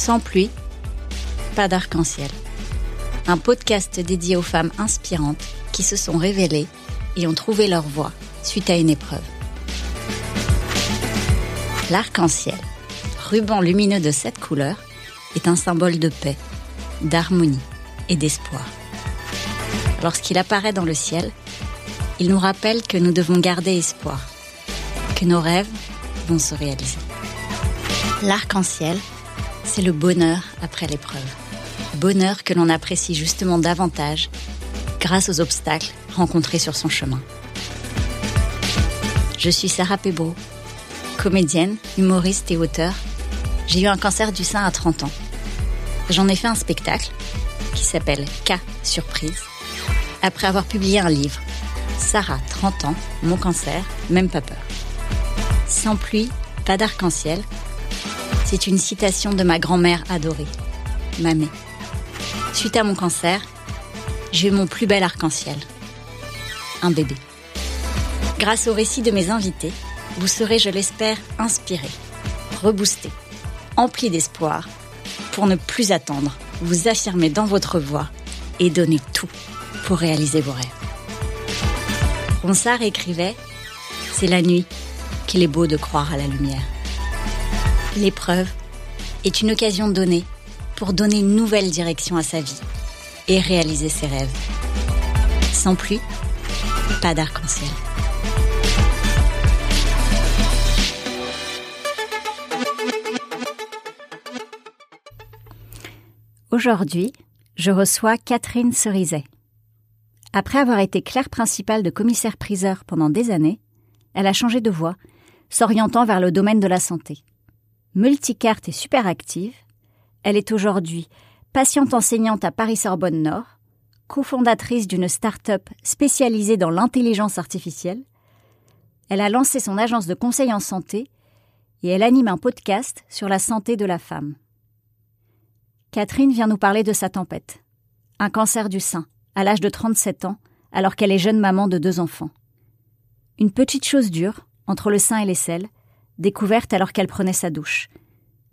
Sans pluie, pas d'arc-en-ciel. Un podcast dédié aux femmes inspirantes qui se sont révélées et ont trouvé leur voie suite à une épreuve. L'arc-en-ciel, ruban lumineux de cette couleur, est un symbole de paix, d'harmonie et d'espoir. Lorsqu'il apparaît dans le ciel, il nous rappelle que nous devons garder espoir, que nos rêves vont se réaliser. L'arc-en-ciel, c'est le bonheur après l'épreuve. Bonheur que l'on apprécie justement davantage grâce aux obstacles rencontrés sur son chemin. Je suis Sarah Pebro, comédienne, humoriste et auteur. J'ai eu un cancer du sein à 30 ans. J'en ai fait un spectacle qui s'appelle K Surprise après avoir publié un livre, Sarah, 30 ans, mon cancer, même pas peur. Sans pluie, pas d'arc-en-ciel, c'est une citation de ma grand-mère adorée, Mamé. Suite à mon cancer, j'ai eu mon plus bel arc-en-ciel, un bébé. Grâce au récit de mes invités, vous serez, je l'espère, inspiré, reboosté, empli d'espoir, pour ne plus attendre, vous affirmer dans votre voix et donner tout pour réaliser vos rêves. Ronsard écrivait C'est la nuit qu'il est beau de croire à la lumière. L'épreuve est une occasion donnée pour donner une nouvelle direction à sa vie et réaliser ses rêves. Sans pluie, pas d'arc-en-ciel. Aujourd'hui, je reçois Catherine Cerizet. Après avoir été clerc principal de commissaire-priseur pendant des années, elle a changé de voie, s'orientant vers le domaine de la santé. Multicarte et super active, elle est aujourd'hui patiente enseignante à Paris-Sorbonne Nord, cofondatrice d'une start-up spécialisée dans l'intelligence artificielle. Elle a lancé son agence de conseil en santé et elle anime un podcast sur la santé de la femme. Catherine vient nous parler de sa tempête. Un cancer du sein, à l'âge de 37 ans, alors qu'elle est jeune maman de deux enfants. Une petite chose dure, entre le sein et les selles, découverte alors qu'elle prenait sa douche,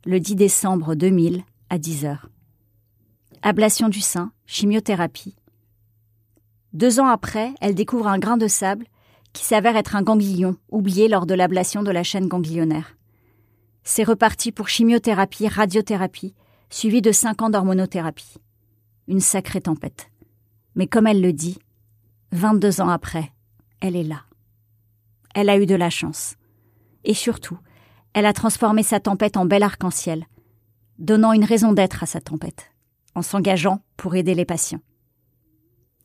le 10 décembre 2000 à 10 heures. Ablation du sein, chimiothérapie. Deux ans après, elle découvre un grain de sable qui s'avère être un ganglion oublié lors de l'ablation de la chaîne ganglionnaire. C'est reparti pour chimiothérapie, radiothérapie, suivi de cinq ans d'hormonothérapie. Une sacrée tempête. Mais comme elle le dit, 22 ans après, elle est là. Elle a eu de la chance. Et surtout, elle a transformé sa tempête en bel arc-en-ciel, donnant une raison d'être à sa tempête, en s'engageant pour aider les patients.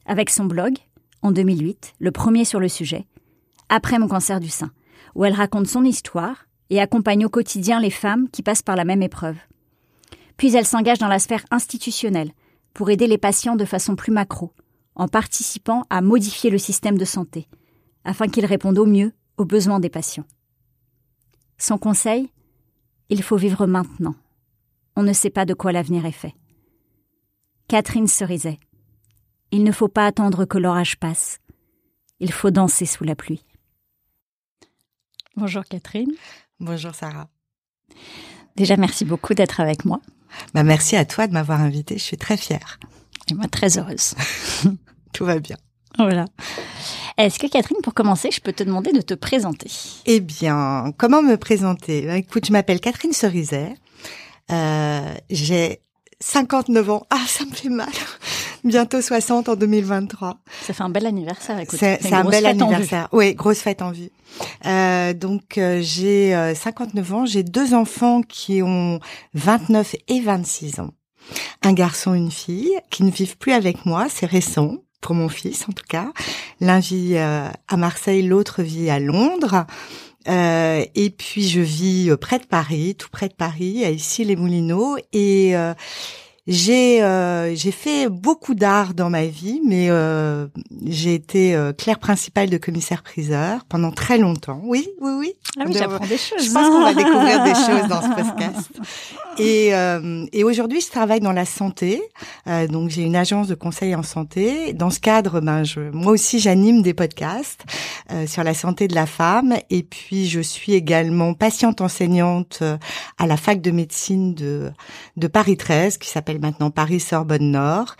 Avec son blog, en 2008, le premier sur le sujet, Après mon cancer du sein, où elle raconte son histoire et accompagne au quotidien les femmes qui passent par la même épreuve. Puis elle s'engage dans la sphère institutionnelle pour aider les patients de façon plus macro, en participant à modifier le système de santé, afin qu'il réponde au mieux aux besoins des patients. Son conseil Il faut vivre maintenant. On ne sait pas de quoi l'avenir est fait. Catherine Cerizet. Il ne faut pas attendre que l'orage passe. Il faut danser sous la pluie. Bonjour Catherine. Bonjour Sarah. Déjà, merci beaucoup d'être avec moi. Bah, merci à toi de m'avoir invitée. Je suis très fière. Et moi, très heureuse. Tout va bien. Voilà. Est-ce que Catherine, pour commencer, je peux te demander de te présenter? Eh bien, comment me présenter? Bah, Écoute, je m'appelle Catherine Cerizet. Euh, j'ai 59 ans. Ah, ça me fait mal. Bientôt 60 en 2023. Ça fait un bel anniversaire. Écoute, c'est un bel anniversaire. Oui, grosse fête en vue. Euh, donc euh, j'ai 59 ans. J'ai deux enfants qui ont 29 et 26 ans. Un garçon, une fille, qui ne vivent plus avec moi. C'est récent pour mon fils en tout cas. L'un vit euh, à Marseille, l'autre vit à Londres. Euh, et puis je vis euh, près de Paris, tout près de Paris, à Issy-les-Moulineaux. Et j'ai euh, j'ai fait beaucoup d'art dans ma vie, mais euh, j'ai été euh, clerc principal de commissaire-priseur pendant très longtemps. Oui, oui, oui. Ah oui, j'apprends des choses. Je pense qu'on va découvrir des choses dans ce podcast. Et, euh, et aujourd'hui, je travaille dans la santé. Euh, donc, j'ai une agence de conseil en santé. Dans ce cadre, ben, je, moi aussi, j'anime des podcasts euh, sur la santé de la femme. Et puis, je suis également patiente enseignante à la fac de médecine de, de Paris 13, qui s'appelle maintenant Paris Sorbonne Nord.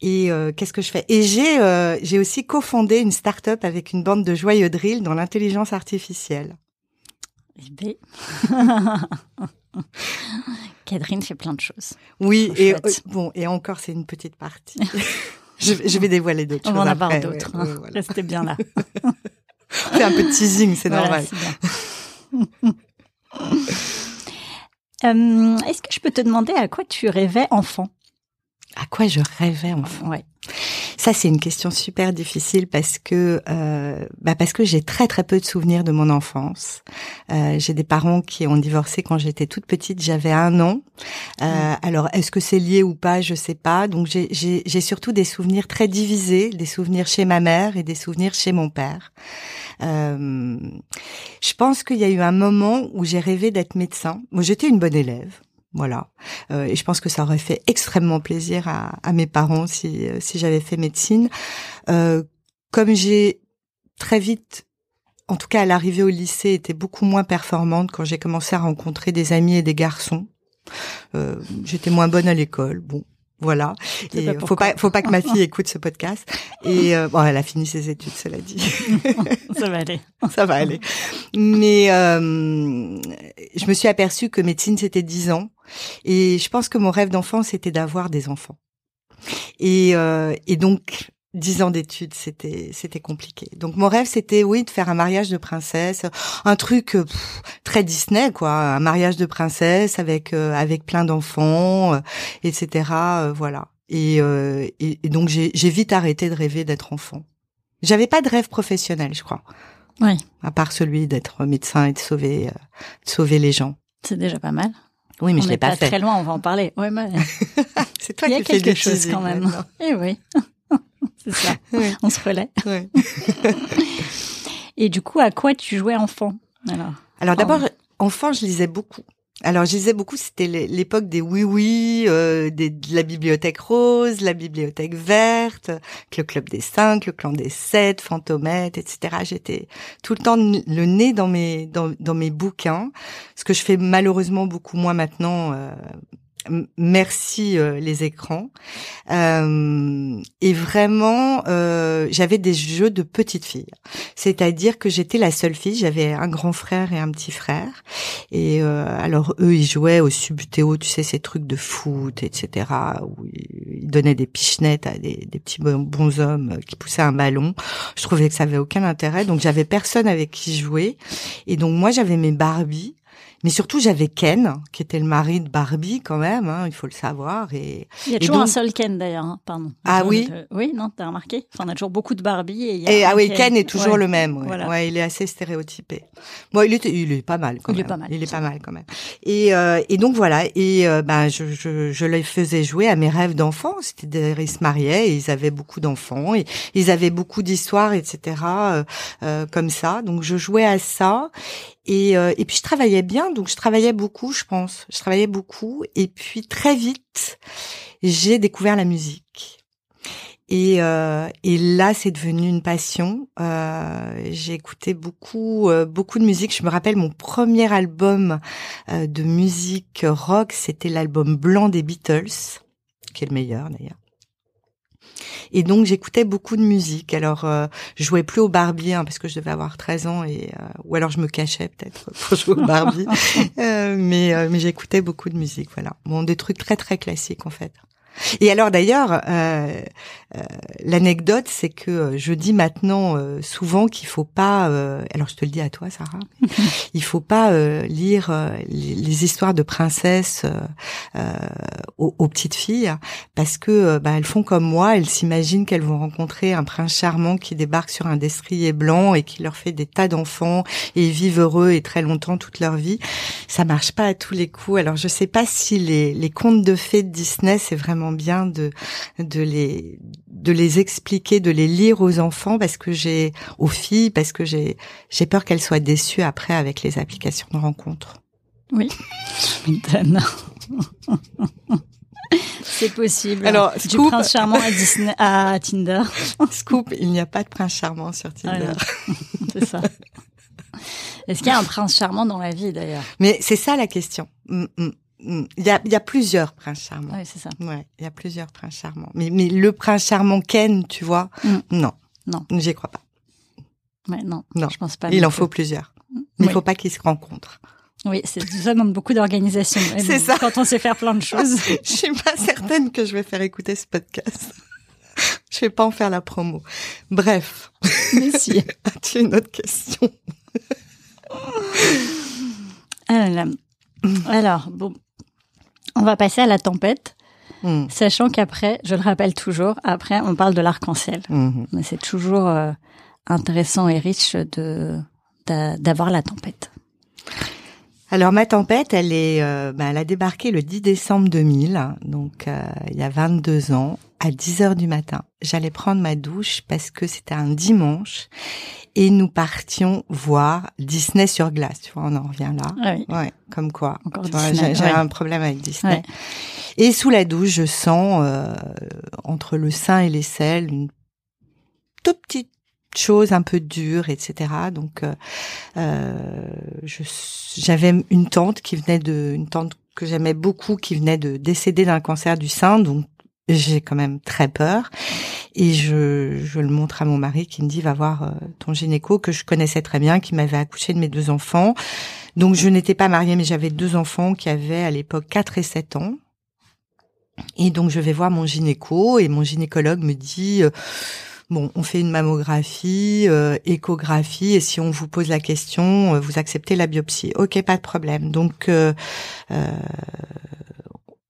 Et euh, qu'est-ce que je fais? Et j'ai euh, j'ai aussi cofondé une start-up avec une bande de joyeux drill dans l'intelligence artificielle. Eh ben. Catherine fait plein de choses. Oui, et euh, bon, et encore, c'est une petite partie. je, je, vais dévoiler d'autres choses. On va en avoir d'autres. Ouais, hein. voilà. Restez bien là. c'est un peu de teasing, c'est voilà, normal. Euh, Est-ce que je peux te demander à quoi tu rêvais enfant? À quoi je rêvais enfant? Ouais. Ça, c'est une question super difficile parce que euh, bah parce que j'ai très très peu de souvenirs de mon enfance. Euh, j'ai des parents qui ont divorcé quand j'étais toute petite. J'avais un an. Euh, mmh. Alors, est-ce que c'est lié ou pas? Je sais pas. Donc, j'ai surtout des souvenirs très divisés, des souvenirs chez ma mère et des souvenirs chez mon père. Euh, je pense qu'il y a eu un moment où j'ai rêvé d'être médecin. Moi, j'étais une bonne élève. Voilà. Euh, et je pense que ça aurait fait extrêmement plaisir à, à mes parents si, si j'avais fait médecine. Euh, comme j'ai très vite, en tout cas à l'arrivée au lycée, été beaucoup moins performante quand j'ai commencé à rencontrer des amis et des garçons. Euh, J'étais moins bonne à l'école. Bon, voilà. Pas faut pas, faut pas que ma fille écoute ce podcast. Et euh, bon, elle a fini ses études, cela dit. Ça va aller. Ça va aller. Mais euh, je me suis aperçue que médecine c'était 10 ans, et je pense que mon rêve d'enfant c'était d'avoir des enfants. Et, euh, et donc dix ans d'études, c'était c'était compliqué. Donc mon rêve c'était oui de faire un mariage de princesse, un truc pff, très Disney quoi, un mariage de princesse avec euh, avec plein d'enfants, euh, etc. Euh, voilà. Et, et, et donc j'ai vite arrêté de rêver d'être enfant. J'avais pas de rêve professionnel, je crois. Oui. À part celui d'être médecin et de sauver de sauver les gens. C'est déjà pas mal. Oui, mais on je l'ai pas, pas fait. Très loin, on va en parler. Ouais, mais... c'est toi Il y a qui quelque fais chose quand même. Maintenant. Eh oui. c'est ça. Oui. On se relaie. Ouais. Et du coup, à quoi tu jouais enfant Alors, Alors d'abord, enfant, je lisais beaucoup. Alors, je lisais beaucoup, c'était l'époque des oui-oui, euh, de la bibliothèque rose, la bibliothèque verte, le club des cinq, le clan des sept, Fantomette, etc. J'étais tout le temps le nez dans mes dans, dans mes bouquins, ce que je fais malheureusement beaucoup moins maintenant. Euh, merci euh, les écrans. Euh, et vraiment euh, j'avais des jeux de petite fille c'est-à-dire que j'étais la seule fille j'avais un grand frère et un petit frère. Et euh, alors eux ils jouaient au subutéo tu sais ces trucs de foot etc où ils donnaient des pichenettes à des, des petits bonshommes qui poussaient un ballon. Je trouvais que ça avait aucun intérêt. Donc j'avais personne avec qui jouer. Et donc moi j'avais mes Barbie mais surtout, j'avais Ken, qui était le mari de Barbie quand même, hein, il faut le savoir. Et, il y a toujours donc... un seul Ken d'ailleurs, hein, pardon. Ah oui euh, Oui, non, t'as remarqué enfin, On a toujours beaucoup de Barbie. Et, il y a et ah oui, Ken, Ken est toujours ouais. le même. Ouais. Voilà. ouais, il est assez stéréotypé. Bon, il est, il est pas mal quand il même. Est pas mal, il est pas mal quand même. Et, euh, et donc voilà, et euh, ben je, je, je les faisais jouer à mes rêves d'enfants. C'était ils se mariaient et ils avaient beaucoup d'enfants et ils avaient beaucoup d'histoires, etc. Euh, comme ça. Donc je jouais à ça. Et, euh, et puis je travaillais bien, donc je travaillais beaucoup, je pense. Je travaillais beaucoup. Et puis très vite, j'ai découvert la musique. Et, euh, et là, c'est devenu une passion. Euh, j'ai écouté beaucoup, euh, beaucoup de musique. Je me rappelle mon premier album euh, de musique rock, c'était l'album blanc des Beatles, qui est le meilleur d'ailleurs. Et donc j'écoutais beaucoup de musique. Alors euh, je jouais plus au Barbie hein, parce que je devais avoir 13 ans et euh, ou alors je me cachais peut-être pour jouer au Barbie. euh, mais euh, mais j'écoutais beaucoup de musique, voilà. Bon des trucs très très classiques en fait. Et alors d'ailleurs, euh, euh, l'anecdote, c'est que je dis maintenant euh, souvent qu'il faut pas. euh, alors je te le dis à toi, Sarah. il faut pas euh, lire les, les, histoires de princesses euh, aux, aux, petites filles parce que bah, elles font comme moi. Elles s'imaginent qu'elles vont rencontrer un prince charmant qui débarque sur un destrier blanc et qui leur fait des tas d'enfants et ils vivent heureux et très longtemps toute leur vie. Ça marche pas à tous les coups. Alors je sais pas si les, les contes de fées de Disney c'est vraiment bien de de les de les expliquer, de les lire aux enfants parce que j'ai aux filles parce que j'ai j'ai peur qu'elles soient déçues après avec les applications de rencontres. Oui. C'est possible. Alors, du prince charmant à, Disney, à Tinder. Scoop, il n'y a pas de prince charmant sur Tinder. c'est ça. Est-ce qu'il y a un prince charmant dans la vie d'ailleurs? Mais c'est ça la question. Mm, mm. Il y a, il y a plusieurs princes charmants. Oui, c'est ça. Ouais, il y a plusieurs princes charmants. Mais, mais le prince charmant Ken, tu vois, non. Non. J'y crois pas. Ouais, non. Non. Je pense pas. Il en faut plusieurs. Mais il faut pas qu'ils se rencontrent. Oui, c'est ça demande beaucoup d'organisation. C'est ça. Quand on sait faire plein de choses. je suis pas certaine que je vais faire écouter ce podcast. je vais pas en faire la promo. Bref. Mais si. As-tu une autre question? Alors, bon, on va passer à la tempête. Hmm. Sachant qu'après, je le rappelle toujours, après on parle de l'arc-en-ciel. Hmm. Mais c'est toujours euh, intéressant et riche de d'avoir la tempête. Alors ma tempête, elle est, euh, bah, elle a débarqué le 10 décembre 2000, donc euh, il y a 22 ans, à 10 heures du matin. J'allais prendre ma douche parce que c'était un dimanche et nous partions voir Disney sur glace. Tu vois, on en revient là. Ah oui. Ouais, comme quoi. J'ai un problème avec Disney. Et sous la douche, je sens euh, entre le sein et les selles une toute petite chose un peu dure, etc. Donc, euh, euh j'avais une tante qui venait de, une tante que j'aimais beaucoup, qui venait de décéder d'un cancer du sein, donc j'ai quand même très peur. Et je, je le montre à mon mari qui me dit va voir euh, ton gynéco que je connaissais très bien, qui m'avait accouché de mes deux enfants. Donc je n'étais pas mariée, mais j'avais deux enfants qui avaient à l'époque 4 et 7 ans. Et donc je vais voir mon gynéco et mon gynécologue me dit euh, bon, on fait une mammographie, euh, échographie et si on vous pose la question, vous acceptez la biopsie. OK, pas de problème. Donc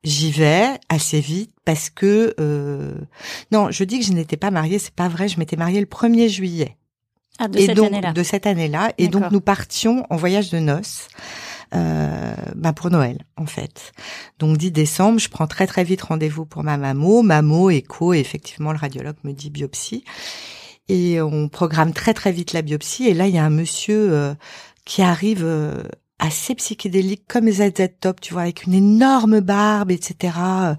j'y vais assez vite parce que euh... non, je dis que je n'étais pas mariée, c'est pas vrai, je m'étais mariée le 1er juillet. Ah, de cette année-là. De cette année-là. Et donc nous partions en voyage de noces. Euh, bah pour Noël en fait. Donc 10 décembre, je prends très très vite rendez-vous pour ma mammo, mammo, écho, et effectivement le radiologue me dit biopsie. Et on programme très très vite la biopsie. Et là, il y a un monsieur euh, qui arrive euh, assez psychédélique comme ZZ Top, tu vois, avec une énorme barbe, etc., euh,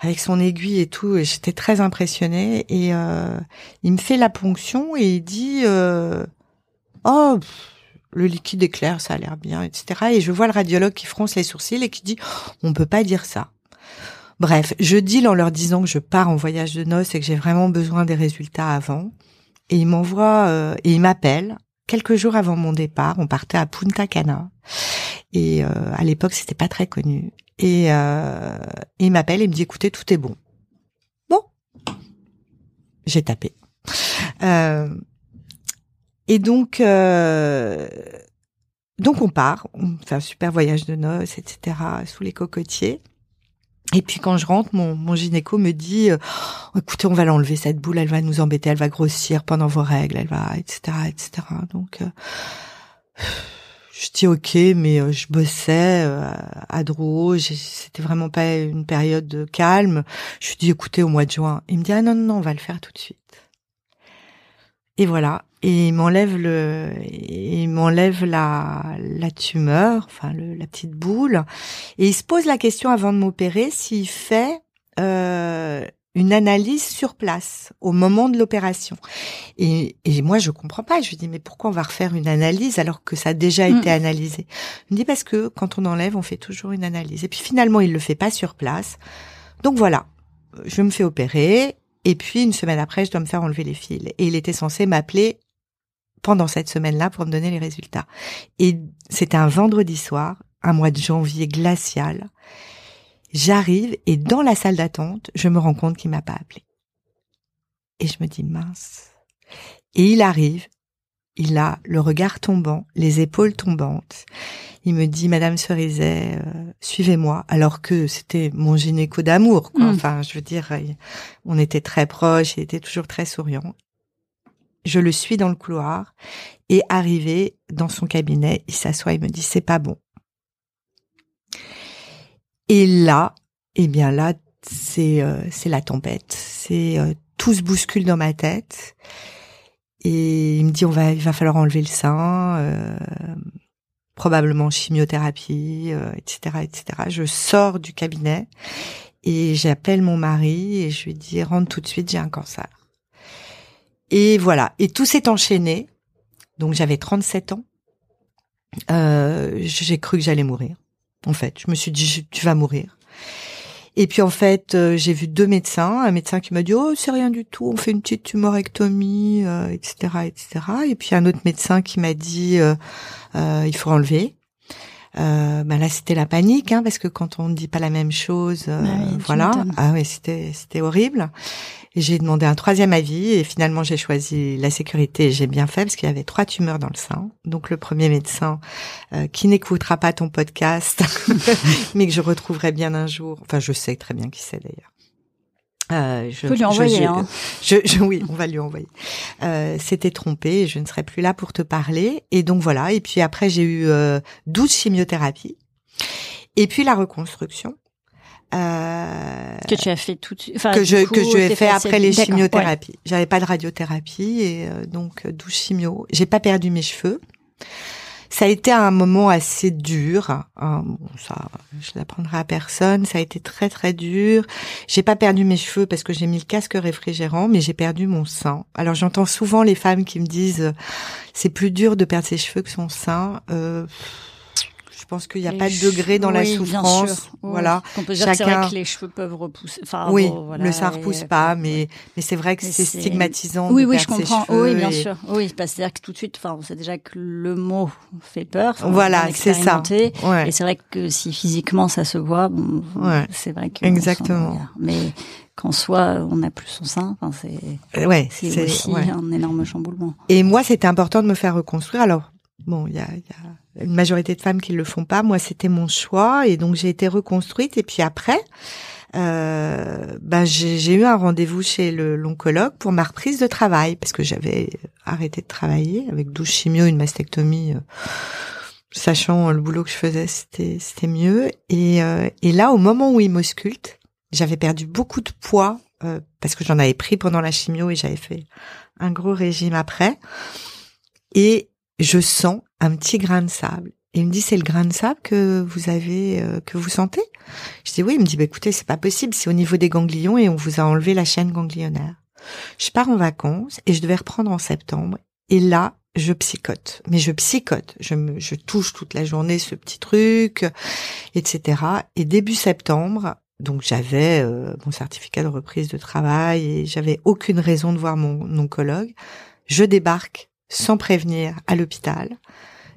avec son aiguille et tout. Et j'étais très impressionnée. Et il me fait la ponction et il dit oh le liquide est clair, ça a l'air bien, etc. Et je vois le radiologue qui fronce les sourcils et qui dit on peut pas dire ça. Bref, je deal en leur disant que je pars en voyage de noces et que j'ai vraiment besoin des résultats avant. Et il m'envoie et il m'appelle quelques jours avant mon départ, on partait à Punta Cana. Et euh, à l'époque, c'était pas très connu. Et euh, il m'appelle et me dit écoutez, tout est bon. Bon, j'ai tapé. Euh, et donc, euh, donc on part, on fait un super voyage de noces, etc. sous les cocotiers. Et puis quand je rentre, mon, mon gynéco me dit, euh, écoutez, on va l'enlever cette boule, elle va nous embêter, elle va grossir pendant vos règles, elle va, etc., etc. Donc, euh, je dis ok, mais euh, je bossais à Drouot, c'était vraiment pas une période calme. Je lui dis écoutez, au mois de juin, il me dit ah non non non, on va le faire tout de suite. Et voilà. Et il m'enlève le, il m'enlève la, la tumeur, enfin le, la petite boule. Et il se pose la question avant de m'opérer s'il fait euh, une analyse sur place au moment de l'opération. Et, et, moi, je comprends pas. Je lui dis, mais pourquoi on va refaire une analyse alors que ça a déjà mm. été analysé? Il me dit, parce que quand on enlève, on fait toujours une analyse. Et puis finalement, il le fait pas sur place. Donc voilà, je me fais opérer. Et puis une semaine après, je dois me faire enlever les fils. Et il était censé m'appeler pendant cette semaine-là pour me donner les résultats. Et c'était un vendredi soir, un mois de janvier glacial. J'arrive et dans la salle d'attente, je me rends compte qu'il m'a pas appelé. Et je me dis mince. Et il arrive, il a le regard tombant, les épaules tombantes. Il me dit Madame Cerizet, euh, suivez-moi, alors que c'était mon gynéco d'amour. Quoi. Mm. Enfin, je veux dire, on était très proches, il était toujours très souriant. Je le suis dans le couloir et arrivé dans son cabinet, il s'assoit, il me dit c'est pas bon. Et là, eh bien là, c'est euh, c'est la tempête, c'est euh, tout se bouscule dans ma tête. Et il me dit on va il va falloir enlever le sein probablement chimiothérapie, etc., etc. Je sors du cabinet et j'appelle mon mari et je lui dis rentre tout de suite, j'ai un cancer. Et voilà. Et tout s'est enchaîné. Donc j'avais 37 ans. Euh, j'ai cru que j'allais mourir. En fait, je me suis dit tu vas mourir. Et puis en fait, euh, j'ai vu deux médecins, un médecin qui m'a dit oh c'est rien du tout, on fait une petite tumorectomie, etc., euh, etc. Et puis un autre médecin qui m'a dit euh, il faut enlever. Euh, bah là c'était la panique hein, parce que quand on ne dit pas la même chose, euh, voilà. Ah oui, c'était c'était horrible. J'ai demandé un troisième avis et finalement j'ai choisi la sécurité. et J'ai bien fait parce qu'il y avait trois tumeurs dans le sein. Donc le premier médecin euh, qui n'écoutera pas ton podcast, mais que je retrouverai bien un jour. Enfin, je sais très bien qui c'est d'ailleurs. Euh, je, lui envoyer. hein. je, oui, on va lui envoyer. Euh, C'était trompé, je ne serai plus là pour te parler. Et donc voilà. Et puis après, j'ai eu euh, 12 chimiothérapies. Et puis la reconstruction. Euh, que tu as fait tout enfin, que je que je ai fait après les chimiothérapies. J'avais pas de radiothérapie et euh, donc 12 chimio. J'ai pas perdu mes cheveux. Ça a été un moment assez dur. Hein. Bon, ça, je l'apprendrai à personne. Ça a été très très dur. J'ai pas perdu mes cheveux parce que j'ai mis le casque réfrigérant, mais j'ai perdu mon sein. Alors j'entends souvent les femmes qui me disent c'est plus dur de perdre ses cheveux que son sein. Euh, je pense qu'il n'y a pas de degré dans la souffrance. Voilà. On peut dire Chacun... c'est vrai que les cheveux peuvent repousser. Enfin, oui, voilà, le sein repousse pas, mais mais c'est vrai que c'est stigmatisant. Oui, de oui, je comprends. Oui, bien sûr. Oui, parce que tout de suite, enfin, on sait déjà que le mot fait peur. Voilà, c'est ça. Ouais. Et c'est vrai que si physiquement ça se voit, bon, c'est vrai que exactement. Mais qu'en soi, on n'a plus son sein. Enfin, c'est ouais, c'est aussi un énorme chamboulement. Et moi, c'était important de me faire reconstruire. Alors, bon, il y a, y a une majorité de femmes qui le font pas. Moi, c'était mon choix et donc j'ai été reconstruite. Et puis après, euh, ben j'ai eu un rendez-vous chez l'oncologue pour ma reprise de travail parce que j'avais arrêté de travailler avec 12 chimio, une mastectomie. Euh, sachant le boulot que je faisais, c'était c'était mieux. Et, euh, et là, au moment où il m'ausculte, j'avais perdu beaucoup de poids euh, parce que j'en avais pris pendant la chimio et j'avais fait un gros régime après. Et je sens un petit grain de sable. Il me dit c'est le grain de sable que vous avez euh, que vous sentez? Je dis oui, il me dit bah écoutez, c'est pas possible, c'est au niveau des ganglions et on vous a enlevé la chaîne ganglionnaire. Je pars en vacances et je devais reprendre en septembre et là, je psychote. Mais je psychote, je me je touche toute la journée ce petit truc etc. et début septembre, donc j'avais euh, mon certificat de reprise de travail et j'avais aucune raison de voir mon oncologue. Je débarque sans prévenir à l'hôpital.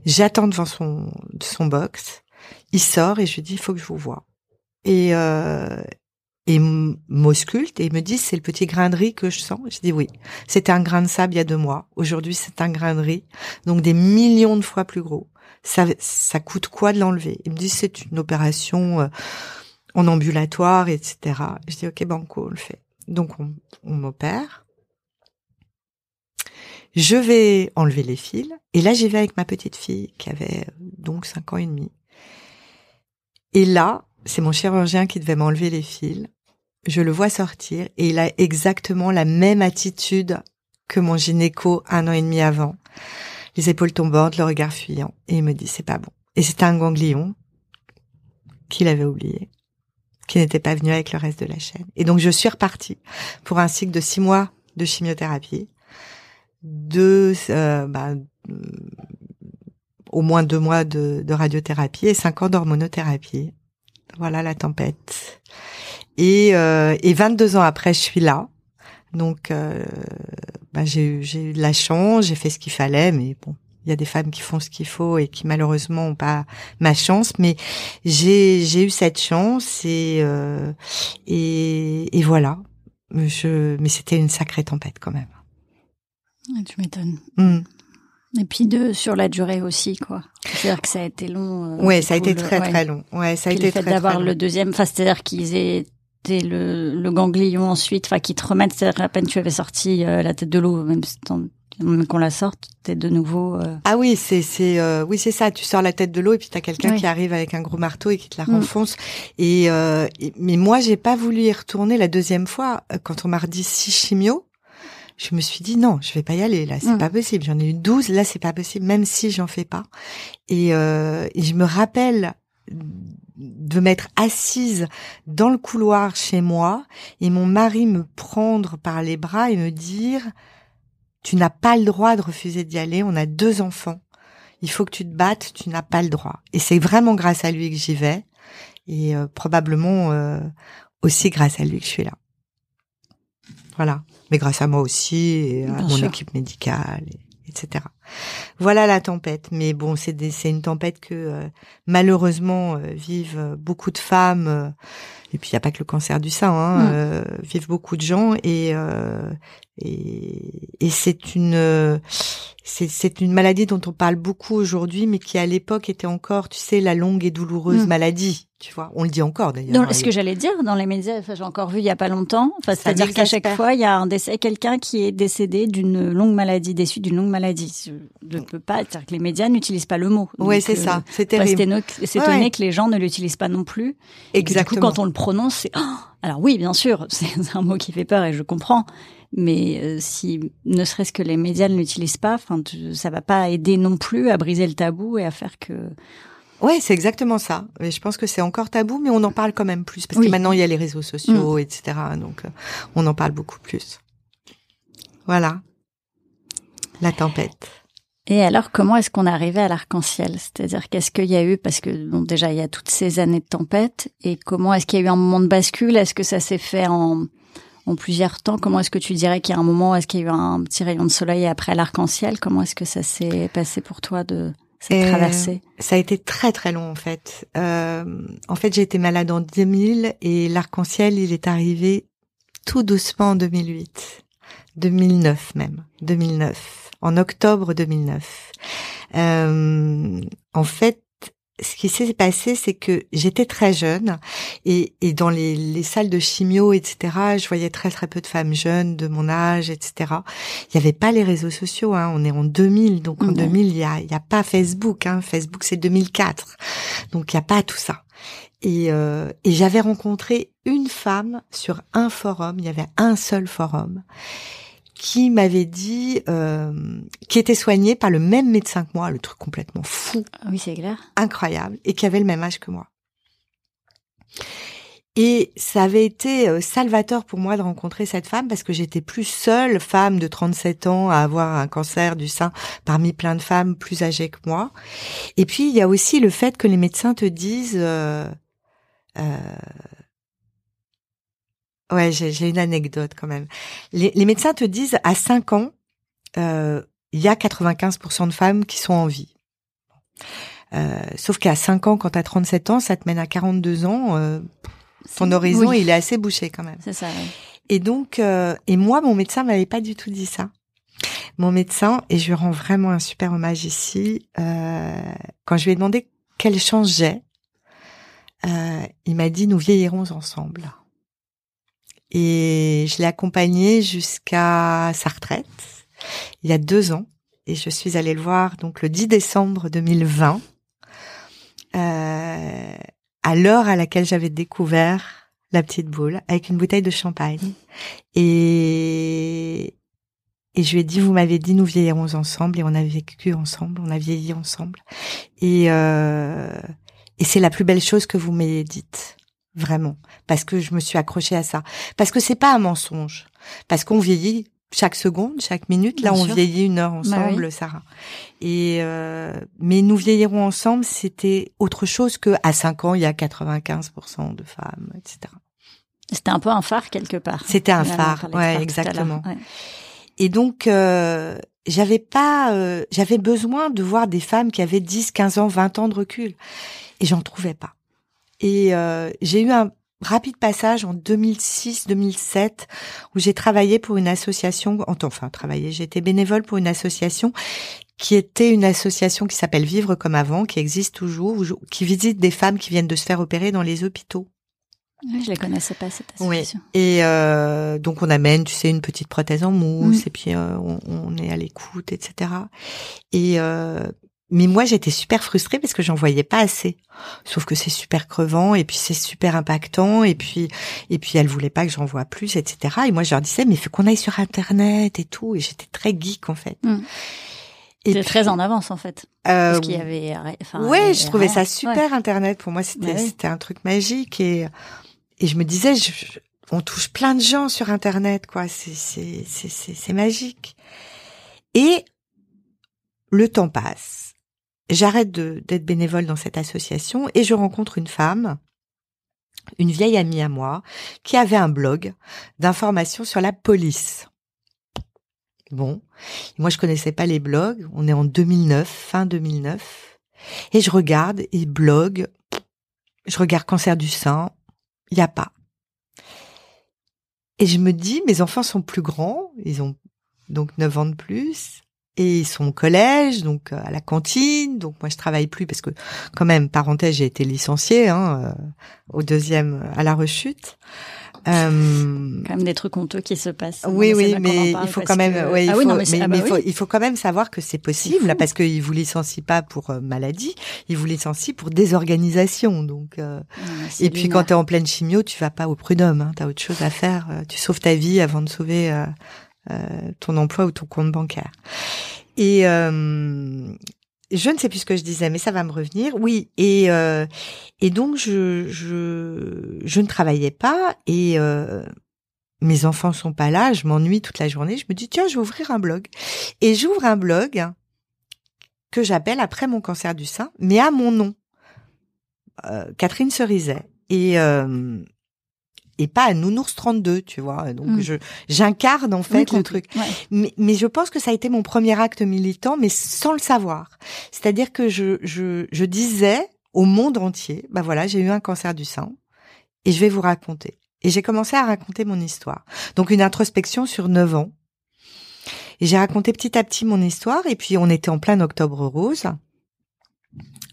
J'attends devant son son box. Il sort et je lui dis il faut que je vous vois. Et euh, et m'ausculte et me dit c'est le petit grain de riz que je sens. Je dis oui. C'était un grain de sable il y a deux mois. Aujourd'hui c'est un grain de riz, donc des millions de fois plus gros. Ça ça coûte quoi de l'enlever? Il me dit c'est une opération euh, en ambulatoire, etc. Je dis ok banco on le fait. Donc on, on m'opère. Je vais enlever les fils. Et là, j'y vais avec ma petite fille qui avait donc cinq ans et demi. Et là, c'est mon chirurgien qui devait m'enlever les fils. Je le vois sortir et il a exactement la même attitude que mon gynéco un an et demi avant. Les épaules tombantes, le regard fuyant. Et il me dit, c'est pas bon. Et c'était un ganglion qu'il avait oublié, qui n'était pas venu avec le reste de la chaîne. Et donc, je suis repartie pour un cycle de six mois de chimiothérapie deux, euh, bah, au moins deux mois de, de, radiothérapie et cinq ans d'hormonothérapie. Voilà la tempête. Et, euh, et 22 ans après, je suis là. Donc, euh, bah, j'ai eu, j'ai eu de la chance, j'ai fait ce qu'il fallait, mais bon, il y a des femmes qui font ce qu'il faut et qui malheureusement ont pas ma chance, mais j'ai j'ai eu cette chance et euh, et, et voilà. Je, mais c'était une sacrée tempête quand même. Tu m'étonnes. Hmm. Et puis de sur la durée aussi, quoi. C'est-à-dire que ça a été long. Euh, ouais, ça a été très très long. Ouais, ça a été le fait d'avoir le deuxième, enfin, c'est-à-dire qu'ils étaient le, le ganglion ensuite, enfin, qu'ils te remettent, c'est-à-dire à peine tu avais sorti euh, la tête de l'eau, même qu'on la sorte, t'es de nouveau. Euh... Ah oui, c'est c'est euh, oui c'est ça. Tu sors la tête de l'eau et puis t'as quelqu'un qui arrive avec un gros marteau et qui te la mm. renfonce. Et, et, mais moi j'ai pas voulu y retourner la deuxième fois quand on m'a redit six chimio je me suis dit non, je vais pas y aller là, c'est Mm. pas possible. J'en ai eu 12, là c'est pas possible, même si j'en fais pas. Et, euh, et je me rappelle de m'être assise dans le couloir chez moi et mon mari me prendre par les bras et me dire tu n'as pas le droit de refuser d'y aller, on a deux enfants. Il faut que tu te battes, tu n'as pas le droit. Et c'est vraiment grâce à lui que j'y vais et euh, probablement euh, aussi grâce à lui que je suis là. Voilà. Mais grâce à moi aussi et à Bien mon sûr. équipe médicale, et- etc. Voilà la tempête. Mais bon, c'est une tempête que euh, malheureusement euh, vivent euh, beaucoup de femmes. euh, et puis il n'y a pas que le cancer du sein, hein, Mm. vivent beaucoup de gens et et, et c'est une c'est c'est une maladie dont on parle beaucoup aujourd'hui, mais qui à l'époque était encore, tu sais, la longue et douloureuse Mm. maladie. Tu vois, on le dit encore d'ailleurs. Hein, ce que j'allais dire, dans les médias, enfin, j'ai encore vu il y a pas longtemps, enfin, c'est-à-dire qu'à chaque fois, il y a un décès, quelqu'un qui est décédé d'une longue maladie, déçu d'une longue maladie. Je ne peux pas, c'est-à-dire que les médias n'utilisent pas le mot. Donc, c'est euh, ça, c'est terrible. s'étonner- Ouais. que les gens ne l'utilisent pas non plus. Et que, du coup, Exactement. quand on le prononce, c'est, Oh alors oui, bien sûr, c'est un mot qui fait peur et je comprends. Mais euh, si ne serait-ce que les médias ne l'utilisent pas, enfin, ça va pas aider non plus à briser le tabou et à faire que. Ouais, c'est exactement ça. Et je pense que c'est encore tabou, mais on en parle quand même plus parce Oui. Mm. que maintenant il y a les réseaux sociaux, etc. Donc euh, on en parle beaucoup plus. Voilà. La tempête. Et alors, comment est-ce qu'on est arrivé à l'arc-en-ciel? C'est-à-dire, qu'est-ce qu'il y a eu? Parce que bon, déjà, il y a toutes ces années de tempête. Et comment est-ce qu'il y a eu un moment de bascule? Est-ce que ça s'est fait en, en plusieurs temps? Comment est-ce que tu dirais qu'il y a un moment où est-ce qu'il y a eu un petit rayon de soleil après l'arc-en-ciel? Comment est-ce que ça s'est passé pour toi de cette Euh, traversée? Ça a été très très long en fait. Euh, en fait, j'ai été malade en 2000 et l'arc-en-ciel, il est arrivé tout doucement en 2008, 2009 même, 2009, en octobre 2009. Euh, en fait, ce qui s'est passé, c'est que j'étais très jeune et, et dans les, les salles de chimio, etc., je voyais très très peu de femmes jeunes de mon âge, etc. Il n'y avait pas les réseaux sociaux, hein. on est en 2000, donc en Mhm. 2000, il y a, y a pas Facebook, hein. Facebook c'est 2004, donc il n'y a pas tout ça. Et, euh, et j'avais rencontré une femme sur un forum, il y avait un seul forum, qui m'avait dit, euh, qui était soignée par le même médecin que moi, le truc complètement fou, Ah Oui, c'est clair. incroyable, et qui avait le même âge que moi. Et ça avait été euh, salvateur pour moi de rencontrer cette femme parce que j'étais plus seule femme de 37 ans à avoir un cancer du sein parmi plein de femmes plus âgées que moi. Et puis il y a aussi le fait que les médecins te disent euh, euh, Ouais, j'ai j'ai une anecdote quand même. Les, les médecins te disent à 5 ans, euh, il y a 95% de femmes qui sont en vie. Euh, sauf qu'à 5 ans, quand tu as 37 ans, ça te mène à 42 ans. euh, ton horizon, oui, il est assez bouché quand même. C'est ça. oui. Et donc, euh, et moi, mon médecin m'avait pas du tout dit ça. Mon médecin, et je lui rends vraiment un super hommage ici, euh, quand je lui ai demandé quelle chance j'ai, euh, il m'a dit nous vieillirons ensemble. Et je l'ai accompagné jusqu'à sa retraite, il y a deux ans, et je suis allée le voir donc le 10 décembre 2020, euh, à l'heure à laquelle j'avais découvert la petite boule avec une bouteille de champagne. Et et je lui ai dit vous m'avez dit nous vieillirons ensemble. Et on a vécu ensemble on a vieilli ensemble. Et euh, et c'est la plus belle chose que vous m'ayez dite vraiment parce que je me suis accrochée à ça parce que c'est pas un mensonge parce qu'on vieillit chaque seconde chaque minute là Bien on sûr. vieillit une heure Bah ensemble oui. Sarah et euh, mais nous vieillirons ensemble c'était autre chose que à 5 ans il y a 95% de femmes etc C'était un peu un phare quelque part. C'était un phare, ouais, exactement. Ouais. Et donc, euh, j'avais pas, euh, j'avais besoin de voir des femmes qui avaient 10, 15 ans, 20 ans de recul. Et j'en trouvais pas. Et euh, j'ai eu un rapide passage en 2006-2007 où j'ai travaillé pour une association, enfin travaillé, j'étais bénévole pour une association qui était une association qui s'appelle Vivre comme avant, qui existe toujours, qui visite des femmes qui viennent de se faire opérer dans les hôpitaux. Oui, je les connaissais pas cette Oui. association. Et euh, donc on amène, tu sais, une petite prothèse en mousse, Mm. et puis euh, on, on est à l'écoute, etc. Et euh, mais moi, j'étais super frustrée parce que j'en voyais pas assez. Sauf que c'est super crevant et puis c'est super impactant et puis et puis elle voulait pas que j'en vois plus, etc. Et moi, je leur disais mais il faut qu'on aille sur internet et tout. Et j'étais très geek en fait. Mm. Et très en avance en fait. Euh, parce qu'il y avait. Enfin, ouais, je trouvais ça super internet. Pour moi, c'était c'était un truc magique et et je me disais, je, on touche plein de gens sur internet, quoi. C'est c'est c'est c'est magique. Et le temps passe j'arrête d'être bénévole dans cette association et je rencontre une femme, une vieille amie à moi, qui avait un blog d'informations sur la police. Bon, moi je connaissais pas les blogs, on est en 2009, fin 2009, et je regarde et blog, je regarde cancer du sein, il y a pas. Et je me dis, mes enfants sont plus grands, ils ont donc 9 ans de plus, et au collège, donc euh, à la cantine. Donc moi je travaille plus parce que quand même parenthèse j'ai été licenciée hein, euh, au deuxième euh, à la rechute. Euh, quand même des trucs honteux qui se passent. Oui, oui, mais il faut quand même, oui, il, faut, mais, il, faut, il faut quand même savoir que c'est possible parce qu'ils vous licencient pas pour maladie, ils vous licencient pour désorganisation. Donc, et puis quand tu es en pleine chimio, tu vas pas au prud'homme, hein, tu as autre chose à faire. Tu sauves ta vie avant de sauver euh, ton emploi ou ton compte bancaire. Et euh, je ne sais plus ce que je disais, mais ça va me revenir. Oui, et euh, et donc je je ne travaillais pas et euh, mes enfants sont pas là, je m'ennuie toute la journée. Je me dis tiens, je vais ouvrir un blog et j'ouvre un blog que j'appelle après mon cancer du sein, mais à mon nom, euh, Catherine Cerizet. Et euh, et pas à Nounours 32, tu vois. Donc mm. je j'incarne en fait le truc. Mais, mais je pense que ça a été mon premier acte militant, mais sans le savoir. C'est-à-dire que je, je je disais au monde entier, bah voilà, j'ai eu un cancer du sein et je vais vous raconter. Et j'ai commencé à raconter mon histoire. Donc une introspection sur neuf ans. Et j'ai raconté petit à petit mon histoire et puis on était en plein octobre rose.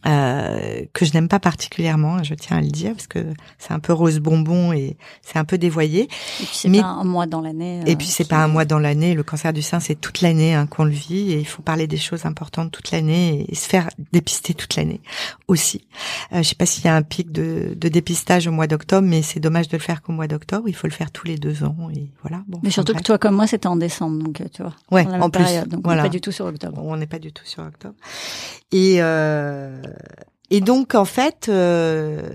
Euh, que je n'aime pas particulièrement, je tiens à le dire, parce que c'est un peu rose bonbon et c'est un peu dévoyé. Et puis c'est pas un mois dans l'année. et puis c'est pas un mois dans l'année. Le cancer du sein, c'est toute l'année hein, qu'on le vit et il faut parler des choses importantes toute l'année et se faire dépister toute l'année aussi. Euh, je sais pas s'il y a un pic de, de dépistage au mois d'octobre, mais c'est dommage de le faire qu'au mois d'octobre. Il faut le faire tous les deux ans et voilà. Bon, mais surtout que toi comme moi, c'était en décembre, donc tu vois. Ouais, en plus. donc on n'est pas du tout sur octobre. On n'est pas du tout sur octobre. Et euh, et donc en fait, euh,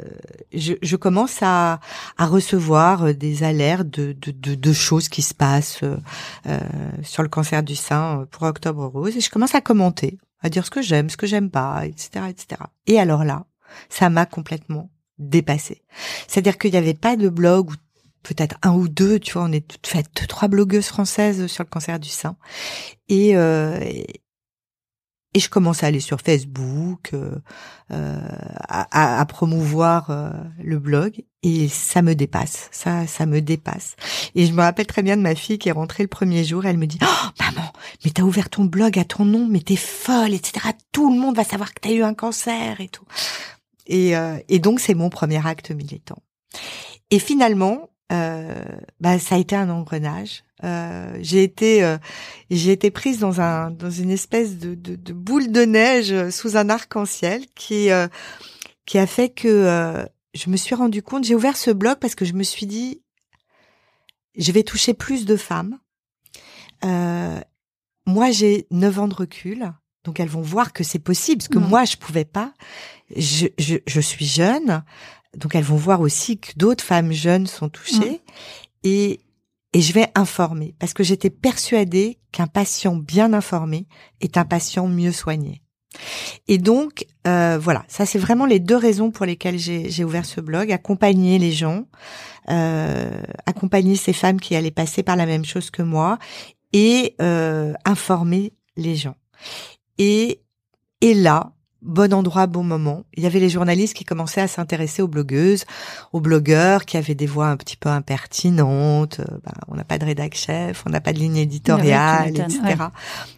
je, je, commence à, à, recevoir des alertes de, de, de, de, choses qui se passent euh, sur le cancer du sein pour Octobre Rose, et je commence à commenter, à dire ce que j'aime, ce que j'aime pas, etc., etc. Et alors là, ça m'a complètement dépassé. C'est-à-dire qu'il n'y avait pas de blog peut-être un ou deux, tu vois, on est toutes faites deux, trois blogueuses françaises sur le cancer du sein. Et, euh, et je commence à aller sur Facebook, euh, euh à, à, promouvoir euh, le blog, et ça me dépasse, ça, ça me dépasse. Et je me rappelle très bien de ma fille qui est rentrée le premier jour, elle me dit oh, maman, mais t'as ouvert ton blog à ton nom, mais t'es folle, etc. Tout le monde va savoir que t'as eu un cancer et tout. Et, euh, et donc c'est mon premier acte militant. Et finalement, bah, ça a été un engrenage. Euh, j'ai été euh, j'ai été prise dans un dans une espèce de, de, de boule de neige euh, sous un arc-en-ciel qui euh, qui a fait que je me suis rendu compte. J'ai ouvert ce blog parce que je me suis dit je vais toucher plus de femmes. moi, j'ai 9 ans de recul. Donc elles vont voir que c'est possible, ce que mmh. moi je pouvais pas. Je, je, je suis jeune, donc elles vont voir aussi que d'autres femmes jeunes sont touchées mm. et et je vais informer parce que j'étais persuadée qu'un patient bien informé est un patient mieux soigné. Et donc euh, voilà, ça c'est vraiment les deux raisons pour lesquelles j'ai ouvert ce blog accompagner les gens, euh, accompagner ces femmes qui allaient passer par la même chose que moi et euh, informer les gens. Et et là, bon endroit, bon moment. Il y avait les journalistes qui commençaient à s'intéresser aux blogueuses, aux blogueurs qui avaient des voix un petit peu impertinentes. Euh, ben, on n'a pas de rédac chef, on n'a pas de ligne éditoriale, etc.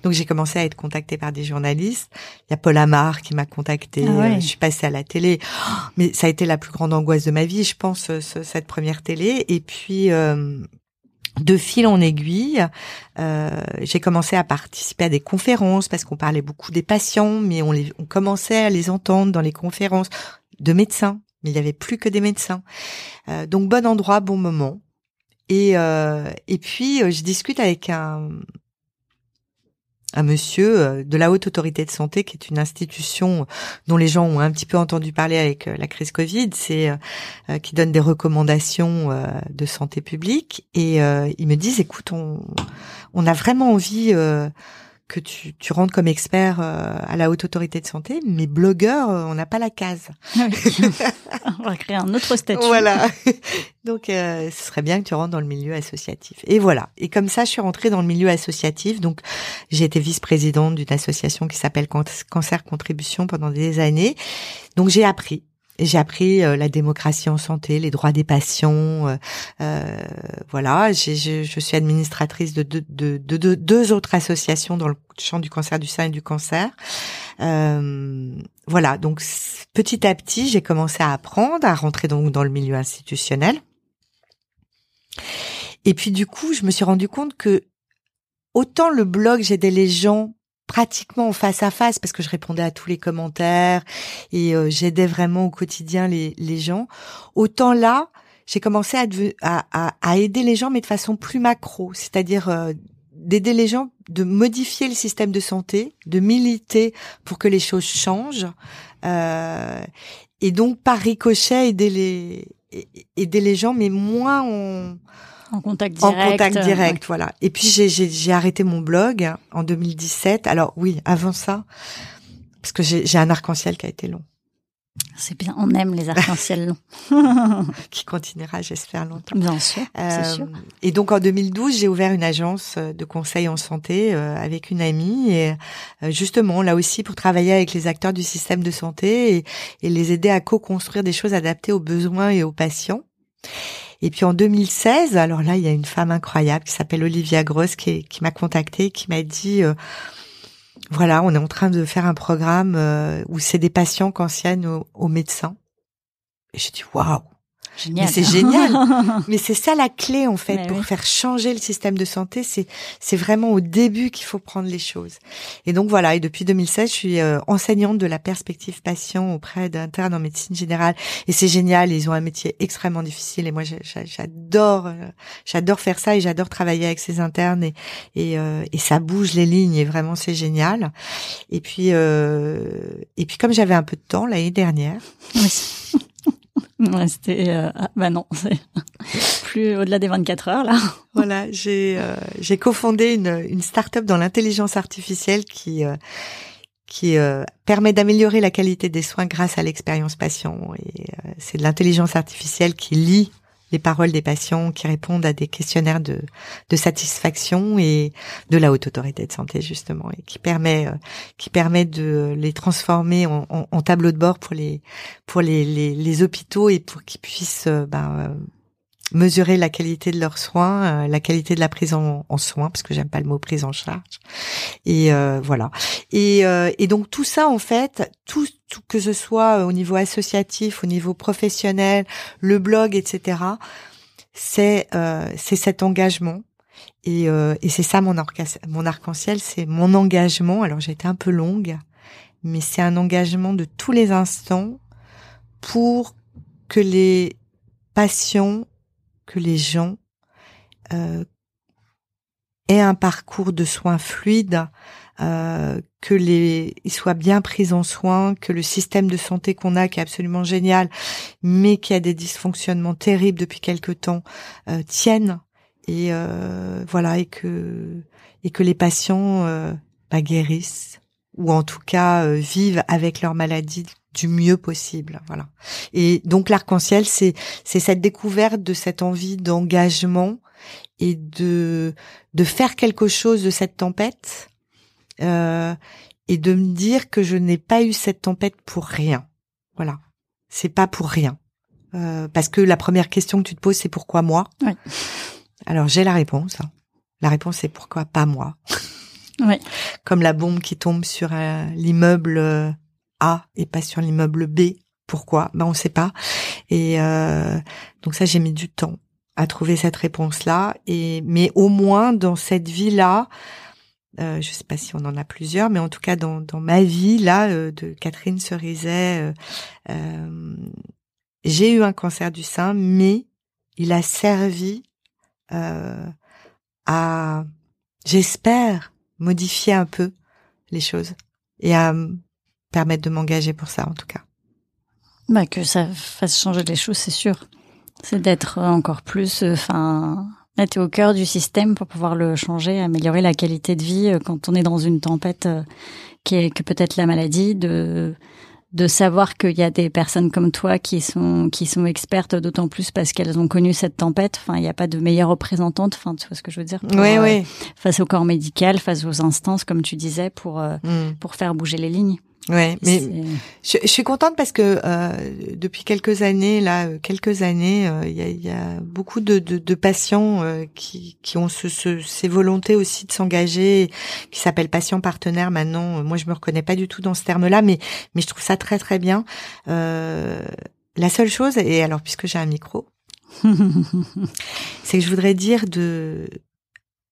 Donc j'ai commencé à être contactée par des journalistes. Il y a Paul Amar qui m'a contactée. Ah euh, je suis passée à la télé, mais ça a été la plus grande angoisse de ma vie, je pense, cette première télé. Et puis de fil en aiguille, euh, j'ai commencé à participer à des conférences parce qu'on parlait beaucoup des patients, mais on, les, on commençait à les entendre dans les conférences de médecins, mais il n'y avait plus que des médecins. Euh, donc bon endroit, bon moment. Et, euh, et puis je discute avec un, un monsieur euh, de la haute autorité de santé, qui est une institution dont les gens ont un petit peu entendu parler avec euh, la crise Covid, c'est euh, qui donne des recommandations de santé publique. Et ils me disent, écoute, on, on a vraiment envie que tu, tu rentres comme expert euh, à la haute autorité de santé, mais blogueur, euh, on n'a pas la case. on va créer un autre statut. Voilà. Donc, euh, ce serait bien que tu rentres dans le milieu associatif. Et voilà. Et comme ça, je suis rentrée dans le milieu associatif. Donc, j'ai été vice-présidente d'une association qui s'appelle Cancer Contribution pendant des années. Donc, j'ai appris j'ai appris euh, la démocratie en santé, les droits des patients. Euh, euh voilà, je, je, suis administratrice de, de, de, de, deux autres associations dans le champ du cancer du sein et du cancer. Euh, voilà, donc petit à petit, j'ai commencé à apprendre, à rentrer donc dans le milieu institutionnel. Et puis du coup, je me suis rendu compte que autant le blog, j'aidais les gens pratiquement face à face parce que je répondais à tous les commentaires et euh, j'aidais vraiment au quotidien les, les gens. Autant là, j'ai commencé à, à, à, aider les gens mais de façon plus macro, c'est-à-dire euh, d'aider les gens de modifier le système de santé, de militer pour que les choses changent euh, et donc par ricochet aider les aider les gens mais moins en en contact direct. En contact direct, voilà. Et puis j'ai arrêté mon blog en 2017. Alors oui, avant ça, parce que j'ai un arc-en-ciel qui a été long. C'est bien, on aime les arcs-en-ciel longs. qui continuera, j'espère, longtemps. Bien sûr, euh, sûr. Et donc en 2012, j'ai ouvert une agence de conseil en santé euh, avec une amie, et euh, justement là aussi pour travailler avec les acteurs du système de santé et, et les aider à co-construire des choses adaptées aux besoins et aux patients. Et puis en 2016, alors là, il y a une femme incroyable qui s'appelle Olivia Gross qui, m'a contactée, qui m'a dit, euh, voilà, on est en train de faire un programme euh, où c'est des patients qu'anciennes aux, aux médecins. Et j'ai dit, waouh, mais c'est génial. Mais c'est ça la clé en fait pour faire changer le système de santé. C'est c'est vraiment au début qu'il faut prendre les choses. Et donc voilà. Et depuis 2016, je suis euh, enseignante de la perspective patient auprès d'internes en médecine générale. Et c'est génial. Ils ont un métier extrêmement difficile. Et moi, j'adore euh, j'adore faire ça et j'adore travailler avec ces internes. Et et, euh, et ça bouge les lignes. Et vraiment, c'est génial. Et puis et puis comme j'avais un peu de temps l'année dernière. C'était euh, ah, bah non, plus au-delà des 24 heures là. Voilà, j'ai euh, j'ai cofondé une une start-up dans l'intelligence artificielle qui euh, qui euh, permet d'améliorer la qualité des soins grâce à l'expérience patient et c'est de l'intelligence artificielle qui lit les paroles des patients qui répondent à des questionnaires de, de satisfaction et de la haute autorité de santé justement et qui permet euh, qui permet de les transformer en, en, tableau de bord pour les pour les, les, hôpitaux et pour qu'ils puissent euh, ben, mesurer la qualité de leurs soins, euh, la qualité de la prise en, soins, parce que j'aime pas le mot prise en charge. Et euh, voilà. Et, euh, et, donc tout ça, en fait, tout, tout, que ce soit au niveau associatif, au niveau professionnel, le blog, etc., c'est c'est cet engagement. Et, et c'est ça mon, mon arc-en-ciel, c'est mon engagement. Alors j'ai été un peu longue, mais c'est un engagement de tous les instants pour que les patients que les gens euh, aient un parcours de soins fluide, euh, que les ils soient bien pris en soin, que le système de santé qu'on a, qui est absolument génial, mais qui a des dysfonctionnements terribles depuis quelque temps, euh, tienne. Et euh, voilà et que et que les patients euh, bah, guérissent ou en tout cas vivent avec leur maladie du mieux possible. Voilà. Et donc l'arc-en-ciel, c'est c'est cette découverte de cette envie d'engagement et de de faire quelque chose de cette tempête euh, et de me dire que je n'ai pas eu cette tempête pour rien. Voilà. C'est pas pour rien. Euh, parce que la première question que tu te poses, c'est pourquoi moi? Oui. Alors j'ai la réponse. La réponse c'est pourquoi pas moi? Oui. Comme la bombe qui tombe sur l'immeuble euh, a et pas sur l'immeuble B. Pourquoi? Ben on sait pas. Et euh, donc ça j'ai mis du temps à trouver cette réponse-là. Et mais au moins dans cette vie-là, euh, je sais pas si on en a plusieurs, mais en tout cas dans, ma vie là euh, de Catherine Cerizet, euh, j'ai eu un cancer du sein, mais il a servi à, j'espère, modifier un peu les choses et à permettre de m'engager pour ça en tout cas. Bah que ça fasse changer les choses, c'est sûr. C'est d'être encore plus, enfin, être au cœur du système pour pouvoir le changer, améliorer la qualité de vie euh, quand on est dans une tempête euh, qui est que peut-être la maladie, de de savoir qu'il y a des personnes comme toi qui sont qui sont expertes, d'autant plus parce qu'elles ont connu cette tempête. Enfin, il n'y a pas de meilleure représentante. Enfin, tu vois ce que je veux dire? Oui, euh, oui. Face au corps médical, face aux instances, comme tu disais, pour mm. pour faire bouger les lignes. Ouais, mais je, je, suis contente parce que euh, depuis quelques années, là, euh, quelques années, euh, il y, a, y, a, beaucoup de, de, de patients euh, qui, qui ont ce, ce, ces volontés aussi de s'engager, qui s'appellent patients partenaires. Maintenant, moi, je me reconnais pas du tout dans ce terme-là, mais mais je trouve ça très très bien. la seule chose, et alors puisque j'ai un micro, c'est que je voudrais dire de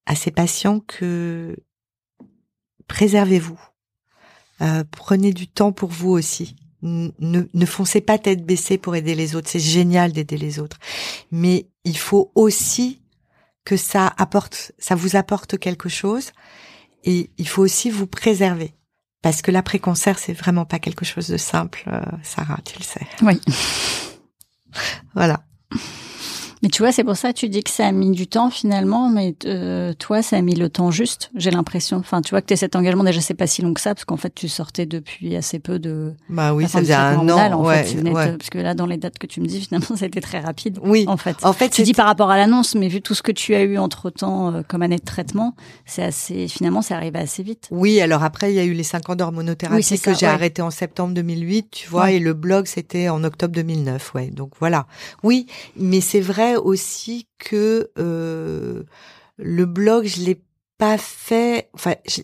à ces patients que préservez-vous euh, prenez du temps pour vous aussi. Ne, ne foncez pas tête baissée pour aider les autres. C'est génial d'aider les autres. Mais il faut aussi que ça apporte, ça vous apporte quelque chose. Et il faut aussi vous préserver. Parce que l'après-cancer, c'est vraiment pas quelque chose de simple, euh, Sarah, tu le sais. Oui. voilà. Mais tu vois, c'est pour ça que tu dis que ça a mis du temps finalement, mais euh, toi, ça a mis le temps juste, j'ai l'impression. Enfin, tu vois que tu cet engagement, déjà, c'est pas si long que ça, parce qu'en fait, tu sortais depuis assez peu de... Bah oui, ça faisait un an, en ouais, fait, parce que là, dans les dates que tu me dis, finalement, ça a été très rapide. Oui, en fait. En fait, tu dis par rapport à l'annonce, mais vu tout ce que tu as eu entre-temps euh, comme année de traitement, c'est assez... Finalement, c'est arrivé assez vite. Oui, alors après, il y a eu les cinq ans d'hormonothérapie que j'ai arrêté en septembre 2008, tu vois, et le blog, c'était en octobre 2009, ouais. Donc voilà. Oui, mais c'est vrai aussi que euh, le blog, je l'ai pas fait. Enfin, je,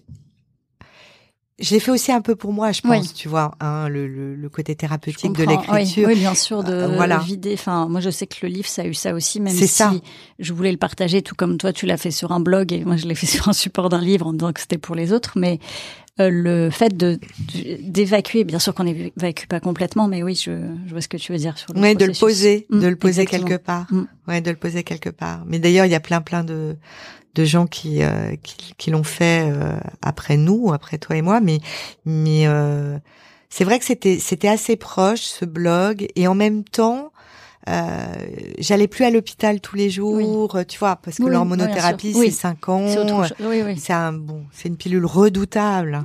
l'ai fait aussi un peu pour moi, je pense, tu vois, hein, le, le, côté thérapeutique de l'écriture. Oui, bien sûr, de euh, voilà. vider. Enfin, moi, je sais que le livre, ça a eu ça aussi, même si ça. je voulais le partager, tout comme toi, tu l'as fait sur un blog et moi, je l'ai fait sur un support d'un livre en disant que c'était pour les autres. Mais euh, le fait de d'évacuer, bien sûr qu'on n'évacue pas complètement, mais oui, je, je, vois ce que tu veux dire sur le Oui, de le poser, de le poser quelque part. Mm. Ouais, de le poser quelque part. Mais d'ailleurs, il y a plein plein de de gens qui euh, qui, qui l'ont fait euh, après nous, après toi et moi, mais mais c'est vrai que c'était c'était assez proche ce blog et en même temps euh, j'allais plus à l'hôpital tous les jours, tu vois, parce que l'hormonothérapie c'est cinq ans. C'est un bon, c'est une pilule redoutable,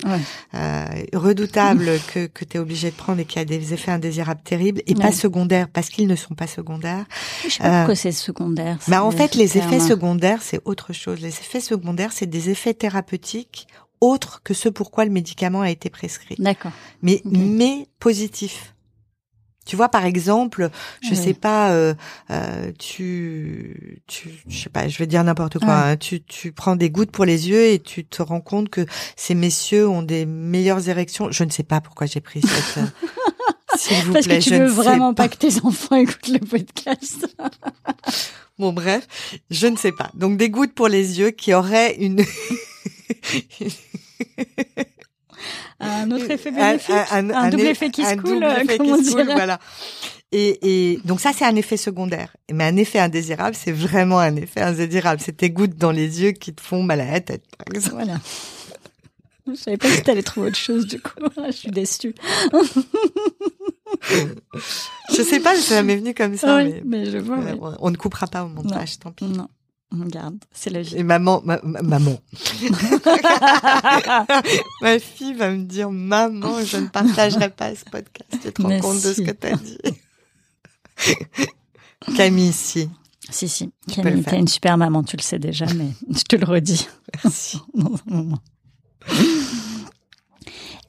euh, redoutable que que tu es obligé de prendre et qui a des effets indésirables terribles et pas secondaires parce qu'ils ne sont pas secondaires. Je sais pas pourquoi c'est secondaire. Bah en fait, les effets secondaires c'est autre chose. Les effets secondaires c'est des effets thérapeutiques autres que ce pourquoi le médicament a été prescrit. D'accord. Mais mais positifs. Tu vois, par exemple, je sais pas, euh, euh, tu, tu, je sais pas, je vais dire n'importe quoi. Hein, tu, tu prends des gouttes pour les yeux et tu te rends compte que ces messieurs ont des meilleures érections. Je ne sais pas pourquoi j'ai pris cette. Euh, s'il vous Parce plaît, que tu je veux vraiment pas. pas que tes enfants écoutent le podcast. bon, bref, je ne sais pas. Donc des gouttes pour les yeux qui auraient une un autre effet bénéfique, un, un, double effet qui se coule, comme on dirait. voilà. Et, et, donc ça, c'est un effet secondaire. Mais un effet indésirable, c'est vraiment un effet indésirable. C'est tes gouttes dans les yeux qui te font mal à la tête, par exemple. Voilà. Je savais pas si t'allais trouver autre chose, du coup. Je suis déçue. je sais pas, ça m'est venu comme ça. Oui, mais, je vois. On ne coupera pas au montage, tant pis. Non. Regarde, c'est vie. Et maman, maman. ma fille va me dire, maman, je ne partagerai pas ce podcast. Tu te rends compte de ce que tu as dit. Camille, si. Si, si. Tu Camille, t'es une super maman, tu le sais déjà, mais je te le redis. Merci. Dans un moment.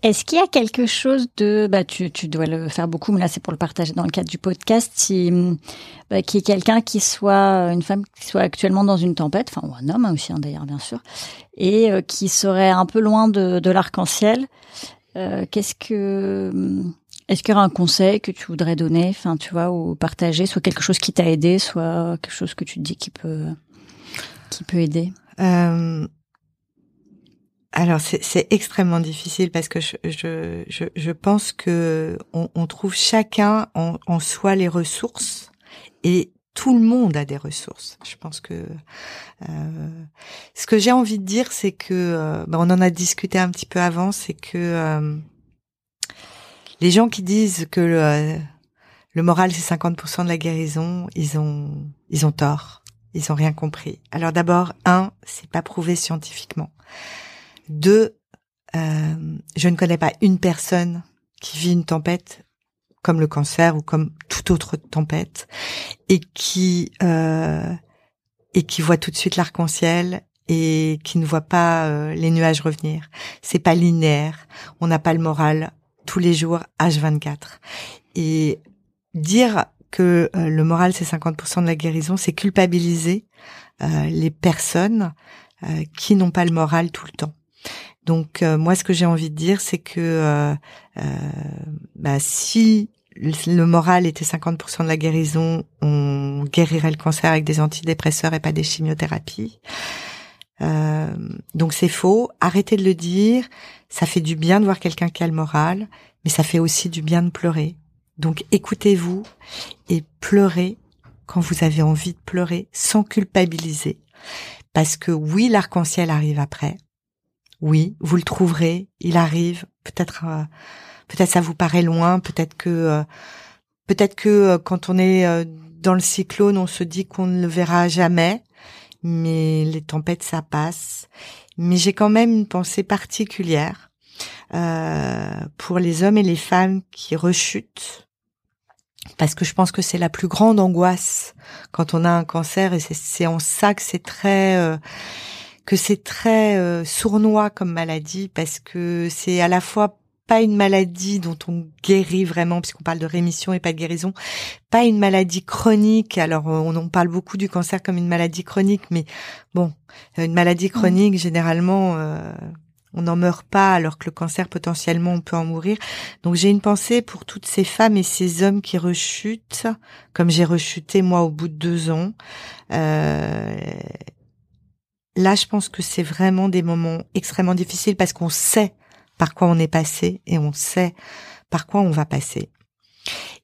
Est-ce qu'il y a quelque chose de, bah, tu, tu dois le faire beaucoup, mais là c'est pour le partager dans le cadre du podcast, si, bah, qui est quelqu'un qui soit une femme qui soit actuellement dans une tempête, enfin ou un homme aussi hein, d'ailleurs bien sûr, et euh, qui serait un peu loin de, de l'arc-en-ciel. Euh, qu'est-ce que Est-ce qu'il y aura un conseil que tu voudrais donner, enfin, tu vois, ou partager, soit quelque chose qui t'a aidé, soit quelque chose que tu te dis qui peut, qui peut aider? Euh, Alors, c'est extrêmement difficile parce que je, je, je, pense que on, on trouve chacun en, en, soi les ressources et tout le monde a des ressources. Je pense que euh, ce que j'ai envie de dire, c'est que euh, ben, on en a discuté un petit peu avant, c'est que euh, les gens qui disent que le, le moral c'est 50% de la guérison, ils ont ils ont tort. Ils ont rien compris. Alors d'abord, un, c'est pas prouvé scientifiquement. Deux, euh, je ne connais pas une personne qui vit une tempête comme le cancer ou comme toute autre tempête et qui euh, et qui voit tout de suite l'arc-en-ciel et qui ne voit pas euh, les nuages revenir. C'est pas linéaire. On n'a pas le moral tous les jours H24. Et dire que euh, le moral c'est 50% de la guérison, c'est culpabiliser les personnes qui n'ont pas le moral tout le temps. Donc moi ce que j'ai envie de dire c'est que bah, si le moral était 50% de la guérison, on guérirait le cancer avec des antidépresseurs et pas des chimiothérapies. donc c'est faux. Arrêtez de le dire. Ça fait du bien de voir quelqu'un qui a le moral, mais ça fait aussi du bien de pleurer. Donc écoutez-vous et pleurez quand vous avez envie de pleurer sans culpabiliser. Parce que oui, l'arc-en-ciel arrive après. Oui, vous le trouverez, il arrive. Peut-être, euh, peut-être ça vous paraît loin. Peut-être que, euh, peut-être que euh, quand on est dans le cyclone, on se dit qu'on ne le verra jamais. Mais les tempêtes, ça passe. Mais j'ai quand même une pensée particulière pour les hommes et les femmes qui rechutent parce que je pense que c'est la plus grande angoisse quand on a un cancer et c'est en ça que c'est très que c'est très euh, sournois comme maladie parce que c'est à la fois pas une maladie dont on guérit vraiment, puisqu'on parle de rémission et pas de guérison, pas une maladie chronique. Alors, on en parle beaucoup du cancer comme une maladie chronique, mais bon, une maladie chronique, généralement, euh, on n'en meurt pas alors que le cancer potentiellement on peut en mourir. Donc j'ai une pensée pour toutes ces femmes et ces hommes qui rechutent, comme j'ai rechuté moi au bout de deux ans. Euh, là, je pense que c'est vraiment des moments extrêmement difficiles parce qu'on sait par quoi on est passé et on sait par quoi on va passer.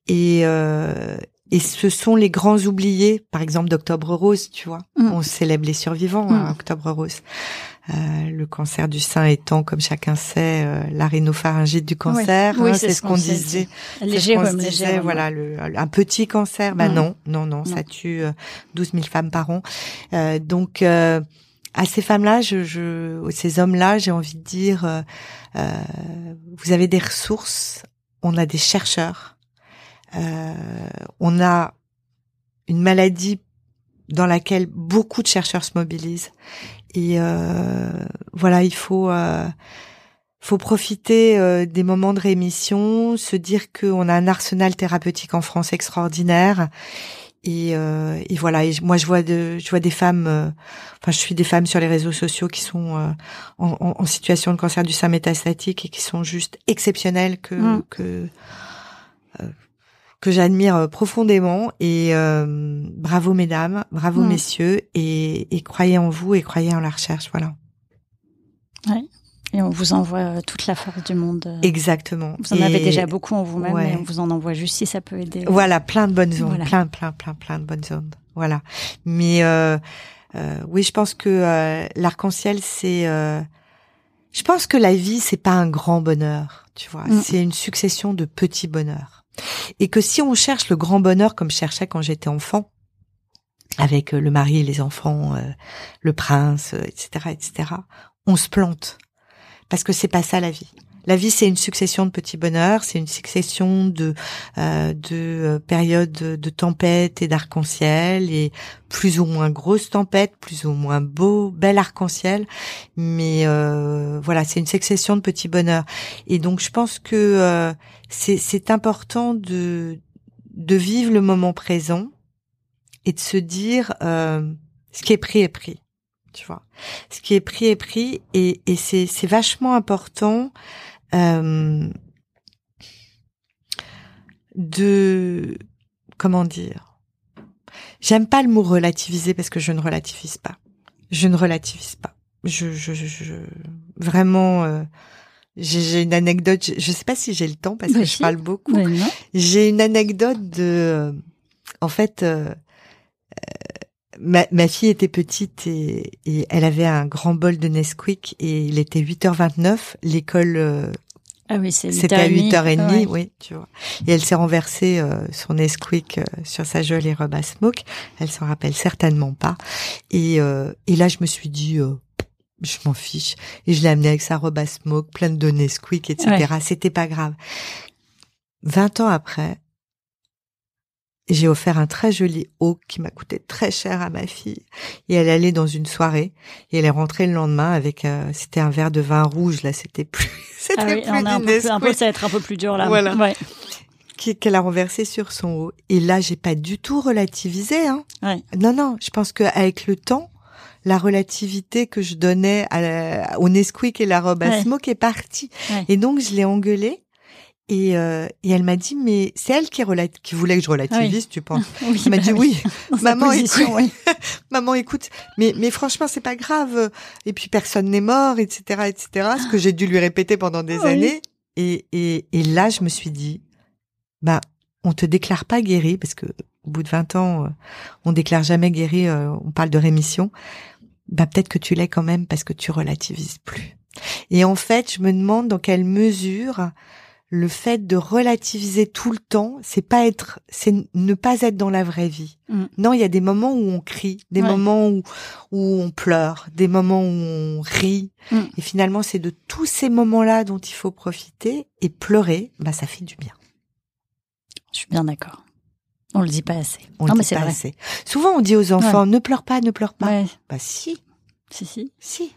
Et, euh, et ce sont les grands oubliés, par exemple d'Octobre Rose, tu vois. Mm. On célèbre les survivants, hein, mm. Octobre Rose. Euh, le cancer du sein étant, comme chacun sait, euh, la rhinopharyngite du cancer. Oui, hein, c'est ce qu'on disait. Léger, disait, voilà, le, un petit cancer. Ben non, non, non, ça tue 12 euh, 000 femmes par an. Euh, donc, euh, à ces femmes-là, je, je, ces hommes-là, j'ai envie de dire, vous avez des ressources, on a des chercheurs, on a une maladie dans laquelle beaucoup de chercheurs se mobilisent et euh, voilà, il faut euh, faut profiter euh, des moments de rémission, se dire qu'on a un arsenal thérapeutique en France extraordinaire. Et, euh, et voilà. Et moi, je vois de, je vois des femmes. Euh, enfin, je suis des femmes sur les réseaux sociaux qui sont euh, en, en, situation de cancer du sein métastatique et qui sont juste exceptionnelles que mm. que que j'admire euh, profondément. Et euh, bravo mesdames, bravo mm. messieurs, et, et, croyez en vous et croyez en la recherche. Voilà. Ouais. Et on vous envoie euh, toute la force du monde. Exactement. Vous en avez déjà beaucoup en vous-même, et on vous en envoie juste si ça peut aider. Voilà, plein de bonnes ondes, plein, plein, plein, plein de bonnes ondes. Voilà. Mais euh, euh, oui, je pense que euh, l'arc-en-ciel, c'est. je pense que la vie, c'est pas un grand bonheur, tu vois. Mm. C'est une succession de petits bonheurs. Et que si on cherche le grand bonheur comme je cherchais quand j'étais enfant, avec euh, le mari et les enfants, euh, le prince, etc., euh, etc., on se plante. Parce que c'est pas ça la vie. La vie, c'est une succession de petits bonheurs, c'est une succession de euh, de périodes de tempêtes et d'arc-en-ciel et plus ou moins grosses tempêtes, plus ou moins beau, bel arc-en-ciel, mais euh, voilà, c'est une succession de petits bonheurs. Et donc, je pense que c'est important de de vivre le moment présent et de se dire euh, ce qui est pris est pris tu vois ce qui est pris est pris et, et c'est c'est vachement important euh, de comment dire J'aime pas le mot relativiser parce que je ne relativise pas. Je ne relativise pas. Je, je, je, vraiment. Euh, j'ai une anecdote. Je, sais pas si j'ai le temps parce que je parle beaucoup. j'ai une anecdote de. Euh, en fait, euh, ma, ma, fille était petite et, et, elle avait un grand bol de Nesquik et il était 8h29. L'école ah oui, C'était à 8h30, oui, tu vois. Et elle s'est renversée euh, son Nesquik euh, sur sa jolie robe à smoke. Elle s'en rappelle certainement pas. Et, euh, et là, je me suis dit, euh, je m'en fiche. Et je l'ai amenée avec sa robe à smoke, pleine de Nesquik, etc. C'était pas grave. 20 ans après, j'ai offert un très joli haut qui m'a coûté très cher à ma fille. Et elle allait dans une soirée et elle est rentrée le lendemain avec euh, c'était un verre de vin rouge là, c'était plus c'était ah oui, plus on a un peu, un peu, ça va être un peu plus dur là. Voilà. Ouais. Qu'elle a renversé sur son haut. Et là, j'ai pas du tout relativisé. Hein. Ouais. Non, non. Je pense qu'avec le temps, la relativité que je donnais à au Nesquik et la robe à smoke est partie. Et donc, je l'ai engueulée et, euh, et elle m'a dit, mais c'est elle qui, qui voulait que je relativise, tu penses oui, Elle m'a dit oui, maman, écoute, maman, écoute, mais mais franchement, c'est pas grave. Et puis personne n'est mort, etc., etc. Ce que j'ai dû lui répéter pendant des années. Et, et et là, je me suis dit, bah, on te déclare pas guéri parce que au bout de 20 ans, euh, on déclare jamais guéri. Euh, on parle de rémission. Bah peut-être que tu l'es quand même parce que tu relativises plus. Et en fait, je me demande dans quelle mesure le fait de relativiser tout le temps, c'est pas être, c'est ne pas être dans la vraie vie. Mm. Non, il y a des moments où on crie, des moments où, où on pleure, des moments où on rit. Mm. Et finalement, c'est de tous ces moments-là dont il faut profiter et pleurer, bah, ça fait du bien. Je suis bien d'accord. On le dit pas assez. On non, le dit pas assez. Souvent, on dit aux enfants, ne pleure pas, ne pleure pas. Bah, si. Si, si. Si.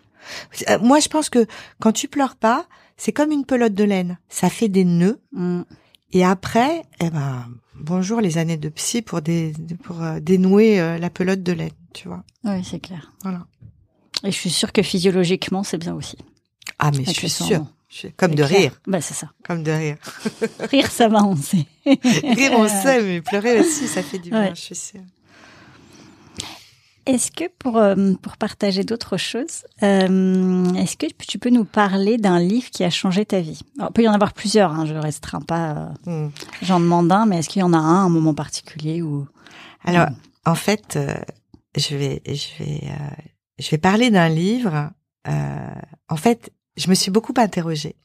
Euh, moi, je pense que quand tu pleures pas, c'est comme une pelote de laine. Ça fait des nœuds. Mm. Et après, eh ben, bonjour les années de psy pour, des, pour euh, dénouer euh, la pelote de laine, tu vois. Oui, c'est clair. Voilà. Et je suis sûre que physiologiquement, c'est bien aussi. Ah, mais je suis sûre. Comme de rire. Bah, c'est ça. Comme de rire. rire, ça va, on sait. rire, on sait, mais pleurer aussi, ça fait du bien, je suis sûre. Est-ce que pour, euh, pour partager d'autres choses, euh, est-ce que tu peux nous parler d'un livre qui a changé ta vie? Alors, Il peut y en avoir plusieurs, hein, je ne restreins pas, euh, mm. j'en demande un, mais est-ce qu'il y en a un, un moment particulier ou Alors, en fait, je vais, je vais, je vais parler d'un livre. en fait, je me suis beaucoup interrogée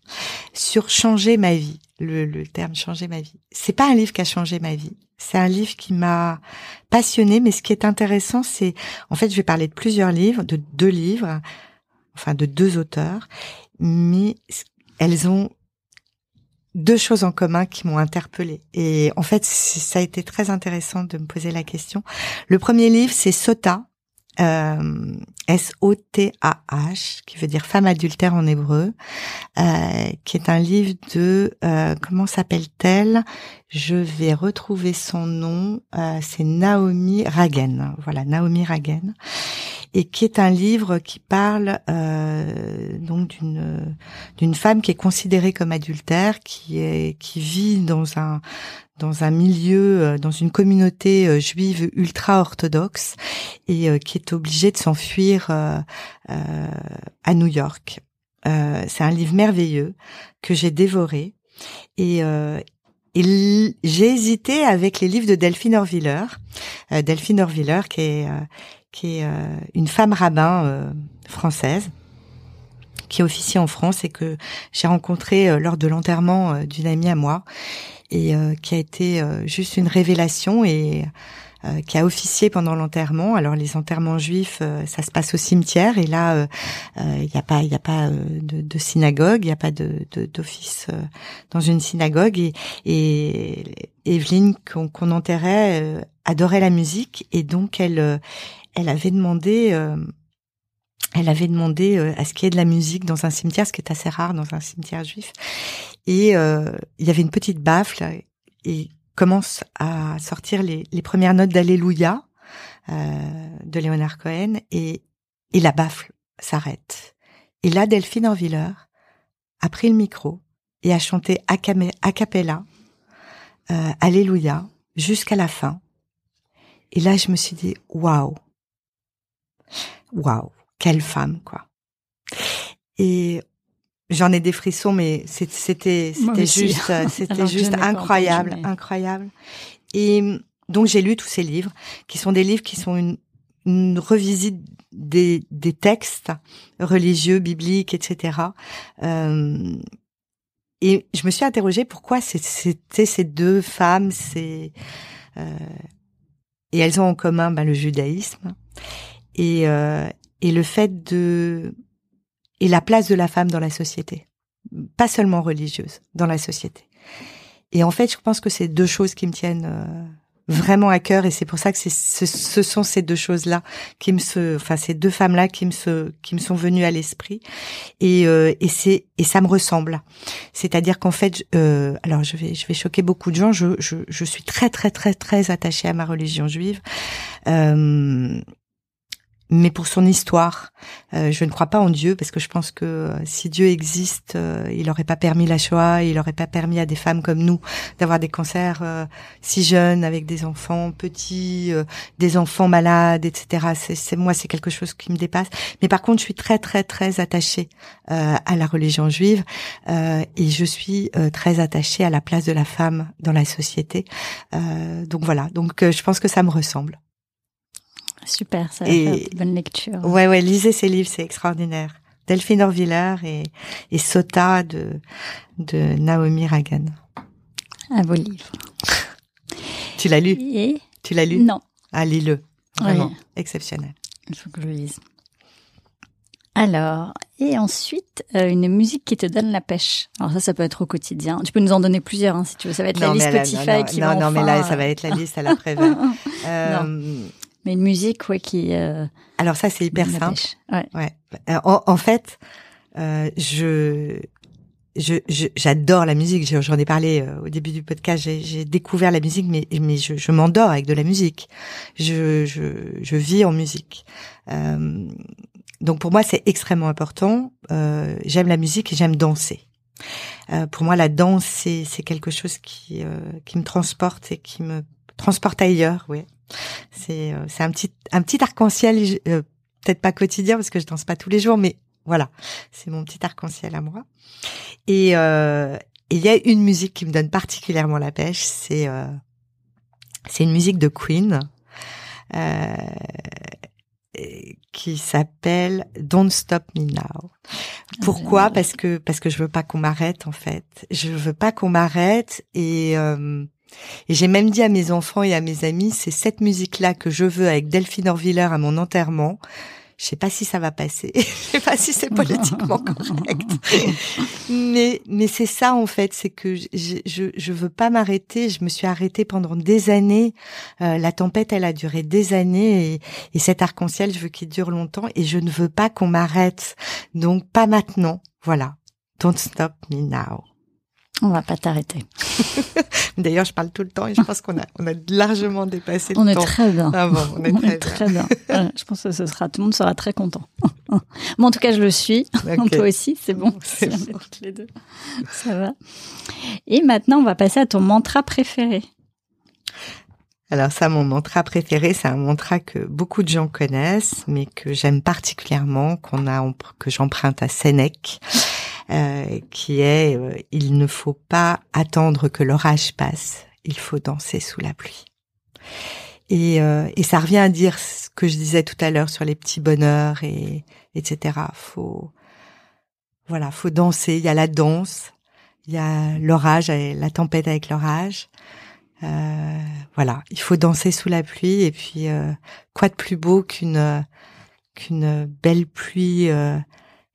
sur changer ma vie. Le, le terme changer ma vie. C'est pas un livre qui a changé ma vie. C'est un livre qui m'a passionné, mais ce qui est intéressant, c'est, en fait, je vais parler de plusieurs livres, de deux livres, enfin de deux auteurs, mais elles ont deux choses en commun qui m'ont interpellée. Et en fait, ça a été très intéressant de me poser la question. Le premier livre, c'est Sota, euh, S-O-T-A-H, qui veut dire femme adultère en hébreu, euh, qui est un livre de euh, comment s'appelle-t-elle? Je vais retrouver son nom. Euh, c'est Naomi Ragen. Voilà, Naomi Ragen, et qui est un livre qui parle euh, donc d'une d'une femme qui est considérée comme adultère, qui est qui vit dans un dans un milieu, euh, dans une communauté euh, juive ultra orthodoxe et euh, qui est obligée de s'enfuir à New York. c'est un livre merveilleux que j'ai dévoré et, j'ai hésité avec les livres de Delphine Orviller. Delphine Orviller qui est qui est une femme rabbin française qui officie en France et que j'ai rencontré lors de l'enterrement d'une amie à moi et euh, qui a été euh, juste une révélation et euh, qui a officié pendant l'enterrement. Alors les enterrements juifs, ça se passe au cimetière et là, il n'y a pas, il a pas de, de, synagogue, il n'y a pas de d'office dans une synagogue et, et Evelyne qu'on enterrait adorait la musique et donc elle elle avait demandé elle avait demandé à ce qu'il y ait de la musique dans un cimetière, ce qui est assez rare dans un cimetière juif. Et euh, il y avait une petite baffle et commence à sortir les, les premières notes d'Alléluia euh, de Léonard Cohen et, et la baffle s'arrête. Et là, Delphine Orviller a pris le micro et a chanté a, cappella euh, Alléluia jusqu'à la fin. Et là, je me suis dit, waouh, waouh, quelle femme, quoi. Et j'en ai des frissons, mais c'était c'était juste euh, c'était juste incroyable, incroyable. Et donc j'ai lu tous ces livres, qui sont des livres qui sont une, une revisite des, des textes religieux, bibliques, etc. Euh, et je me suis interrogée pourquoi c'était ces deux femmes, euh, et elles ont en commun ben, le judaïsme et euh, et le fait de et la place de la femme dans la société, pas seulement religieuse, dans la société. Et en fait, je pense que c'est deux choses qui me tiennent euh, vraiment à cœur et c'est pour ça que ce, ce sont ces deux choses là qui me se enfin ces deux femmes là qui me se qui me sont venues à l'esprit. Et euh, et c'est et ça me ressemble. C'est-à-dire qu'en fait euh, alors je vais je vais choquer beaucoup de gens. Je je, je suis très très très très attachée à ma religion juive. Euh, mais pour son histoire. Euh, je ne crois pas en Dieu parce que je pense que euh, si Dieu existe, euh, il n'aurait pas permis la Shoah, il n'aurait pas permis à des femmes comme nous d'avoir des cancers si jeunes avec des enfants petits, des enfants malades, etc. C'est moi, c'est quelque chose qui me dépasse. Mais par contre, je suis très très très attachée à la religion juive et je suis très attachée à la place de la femme dans la société. donc voilà. Donc je pense que ça me ressemble. Super, ça va faire une bonne lecture. Ouais, ouais, lisez ces livres, c'est extraordinaire. Delphine Orviller et, et Sota de, de Naomi Ragan. Un beau livre. tu l'as lu? Et... Tu l'as lu? Non. Ah, lis-le. Vraiment, exceptionnel. Il faut que je le lise. Alors, et ensuite, euh, une musique qui te donne la pêche. Alors ça, ça peut être au quotidien. Tu peux nous en donner plusieurs, hein, si tu veux. Ça va être la liste Spotify non, non, qui non, va Non, enfin... mais là, ça va être la liste à l'après euh, mais une musique, ouais, qui. Euh, Alors ça, c'est hyper simple. Ouais. ouais. Euh, en, en, fait, euh, je j'adore la musique. J'en ai parlé euh, au début du podcast. J'ai découvert la musique, mais mais je, je m'endors avec de la musique. Je je, je vis en musique. Euh, donc pour moi, c'est extrêmement important. Euh, j'aime la musique et j'aime danser. Euh, pour moi, la danse, c'est c'est quelque chose qui euh, qui me transporte et qui me transporte ailleurs. Oui. C'est euh, c'est un petit un petit arc-en-ciel, euh, peut-être pas quotidien parce que je danse pas tous les jours, mais voilà, c'est mon petit arc-en-ciel à moi. Et euh, il y a une musique qui me donne particulièrement la pêche, c'est euh, c'est une musique de Queen euh, qui s'appelle Don't Stop Me Now. Pourquoi? Parce que parce que je veux pas qu'on m'arrête en fait. Je veux pas qu'on m'arrête et euh, et j'ai même dit à mes enfants et à mes amis, c'est cette musique-là que je veux avec Delphine Orviller à mon enterrement. Je sais pas si ça va passer. je sais pas si c'est politiquement correct. mais mais c'est ça en fait, c'est que je, je je veux pas m'arrêter. Je me suis arrêtée pendant des années. Euh, la tempête, elle a duré des années et, et cet arc-en-ciel, je veux qu'il dure longtemps et je ne veux pas qu'on m'arrête. Donc pas maintenant. Voilà. Don't stop me now. On va pas t'arrêter. D'ailleurs, je parle tout le temps et je pense qu'on a, on a largement dépassé le on temps. Est très bien. Ah bon, on est on très, est très bien. je pense que ce sera, tout le monde sera très content. Moi, en tout cas, je le suis. Okay. Toi aussi, c'est bon. C'est bon. Les deux. Ça va. Et maintenant, on va passer à ton mantra préféré. Alors ça, mon mantra préféré, c'est un mantra que beaucoup de gens connaissent, mais que j'aime particulièrement, qu'on a, que j'emprunte à Sénèque. Euh, qui est euh, il ne faut pas attendre que l'orage passe, il faut danser sous la pluie. Et, euh, et ça revient à dire ce que je disais tout à l'heure sur les petits bonheurs et etc. Faut voilà, faut danser. Il y a la danse, il y a l'orage, la tempête avec l'orage. Euh, voilà, il faut danser sous la pluie. Et puis quoi de plus beau qu'une qu'une belle pluie,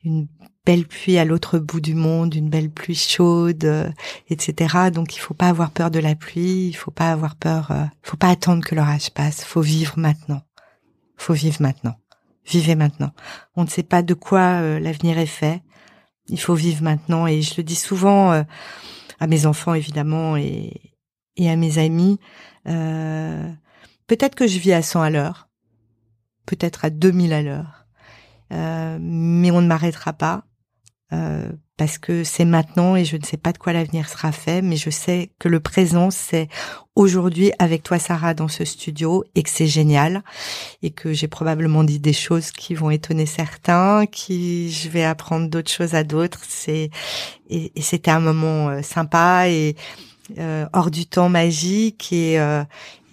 une belle pluie à l'autre bout du monde, une belle pluie chaude, euh, etc. Donc il faut pas avoir peur de la pluie, il faut pas avoir peur, euh, faut pas attendre que l'orage passe, faut vivre maintenant. Faut vivre maintenant. Vivez maintenant. On ne sait pas de quoi euh, l'avenir est fait. Il faut vivre maintenant et je le dis souvent euh, à mes enfants évidemment et, et à mes amis. Euh, peut-être que je vis à 100 à l'heure, peut-être à 2000 à l'heure, mais on ne m'arrêtera pas. Euh, parce que c'est maintenant et je ne sais pas de quoi l'avenir sera fait, mais je sais que le présent c'est aujourd'hui avec toi Sarah dans ce studio et que c'est génial et que j'ai probablement dit des choses qui vont étonner certains, qui je vais apprendre d'autres choses à d'autres. C'est et, c'était un moment euh, sympa et euh, hors du temps magique et, euh,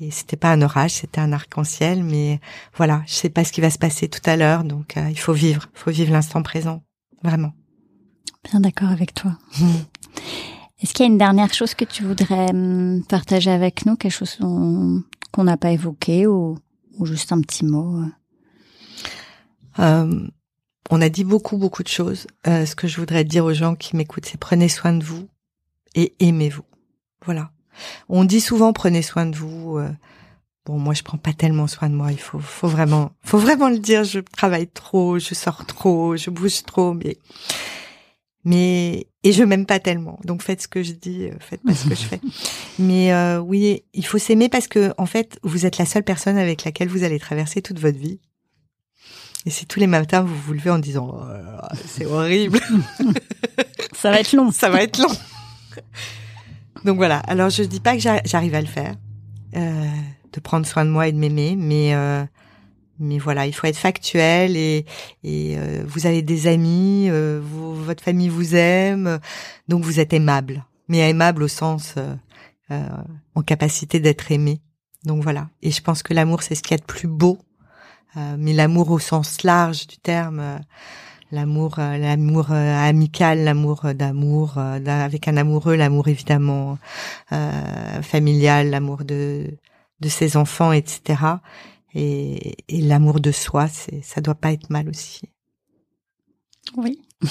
et c'était pas un orage, c'était un arc-en-ciel. Mais voilà, je sais pas ce qui va se passer tout à l'heure, donc il faut vivre, faut vivre l'instant présent, vraiment. Bien d'accord avec toi. Est-ce qu'il y a une dernière chose que tu voudrais hum, partager avec nous, quelque chose qu'on n'a pas évoqué ou, juste un petit mot euh? Euh, On a dit beaucoup, beaucoup de choses. Euh, ce que je voudrais dire aux gens qui m'écoutent, c'est prenez soin de vous et aimez-vous. Voilà. On dit souvent prenez soin de vous. bon, moi, je prends pas tellement soin de moi. Il faut, faut vraiment, faut vraiment le dire. Je travaille trop, je sors trop, je bouge trop, mais mais et je m'aime pas tellement. Donc faites ce que je dis, euh, faites pas ce que je fais. Mais euh, oui, il faut s'aimer parce que en fait, vous êtes la seule personne avec laquelle vous allez traverser toute votre vie. Et si tous les matins vous vous levez en disant oh c'est horrible, ça va être long. ça va être long. Donc voilà. Alors je dis pas que j'arrive à le faire, euh, de prendre soin de moi et de m'aimer, mais euh, mais voilà, il faut être factuel et, et euh, vous avez des amis, euh, votre famille vous aime, donc vous êtes aimable, mais aimable au sens euh, en capacité d'être aimé. Donc voilà. Et je pense que l'amour c'est ce qu'il y a de plus beau, mais l'amour au sens large du terme, l'amour, l'amour amical, l'amour d'amour avec un amoureux, l'amour évidemment familial, l'amour de de ses enfants, etc et, et l'amour de soi, c'est ça doit pas être mal aussi. Oui.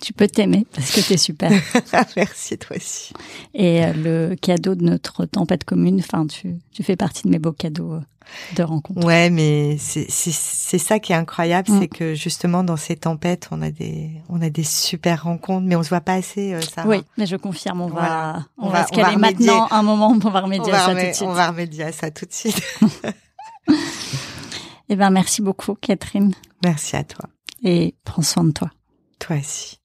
tu peux t'aimer parce que tu es super. Merci toi aussi. Et euh, le cadeau de notre tempête commune, enfin tu, tu fais partie de mes beaux cadeaux euh, de rencontre. Ouais, mais c'est c'est ça qui est incroyable, mm. c'est que justement dans ces tempêtes, on a des on a des super rencontres, mais on se voit pas assez. Euh, ça. Oui, mais je confirme, on va on, va, se caler maintenant un moment, on va remédier à ça tout de suite. On va remédier à ça tout de suite. eh ben, merci beaucoup, Catherine. Merci à toi. Et prends soin de toi. Toi aussi.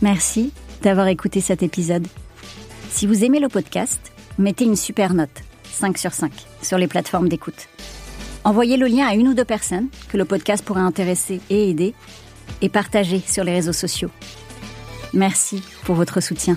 Merci d'avoir écouté cet épisode. Si vous aimez le podcast, mettez une super note, 5 sur 5, sur les plateformes d'écoute. Envoyez le lien à une ou deux personnes que le podcast pourrait intéresser et aider, et partagez sur les réseaux sociaux. Merci pour votre soutien.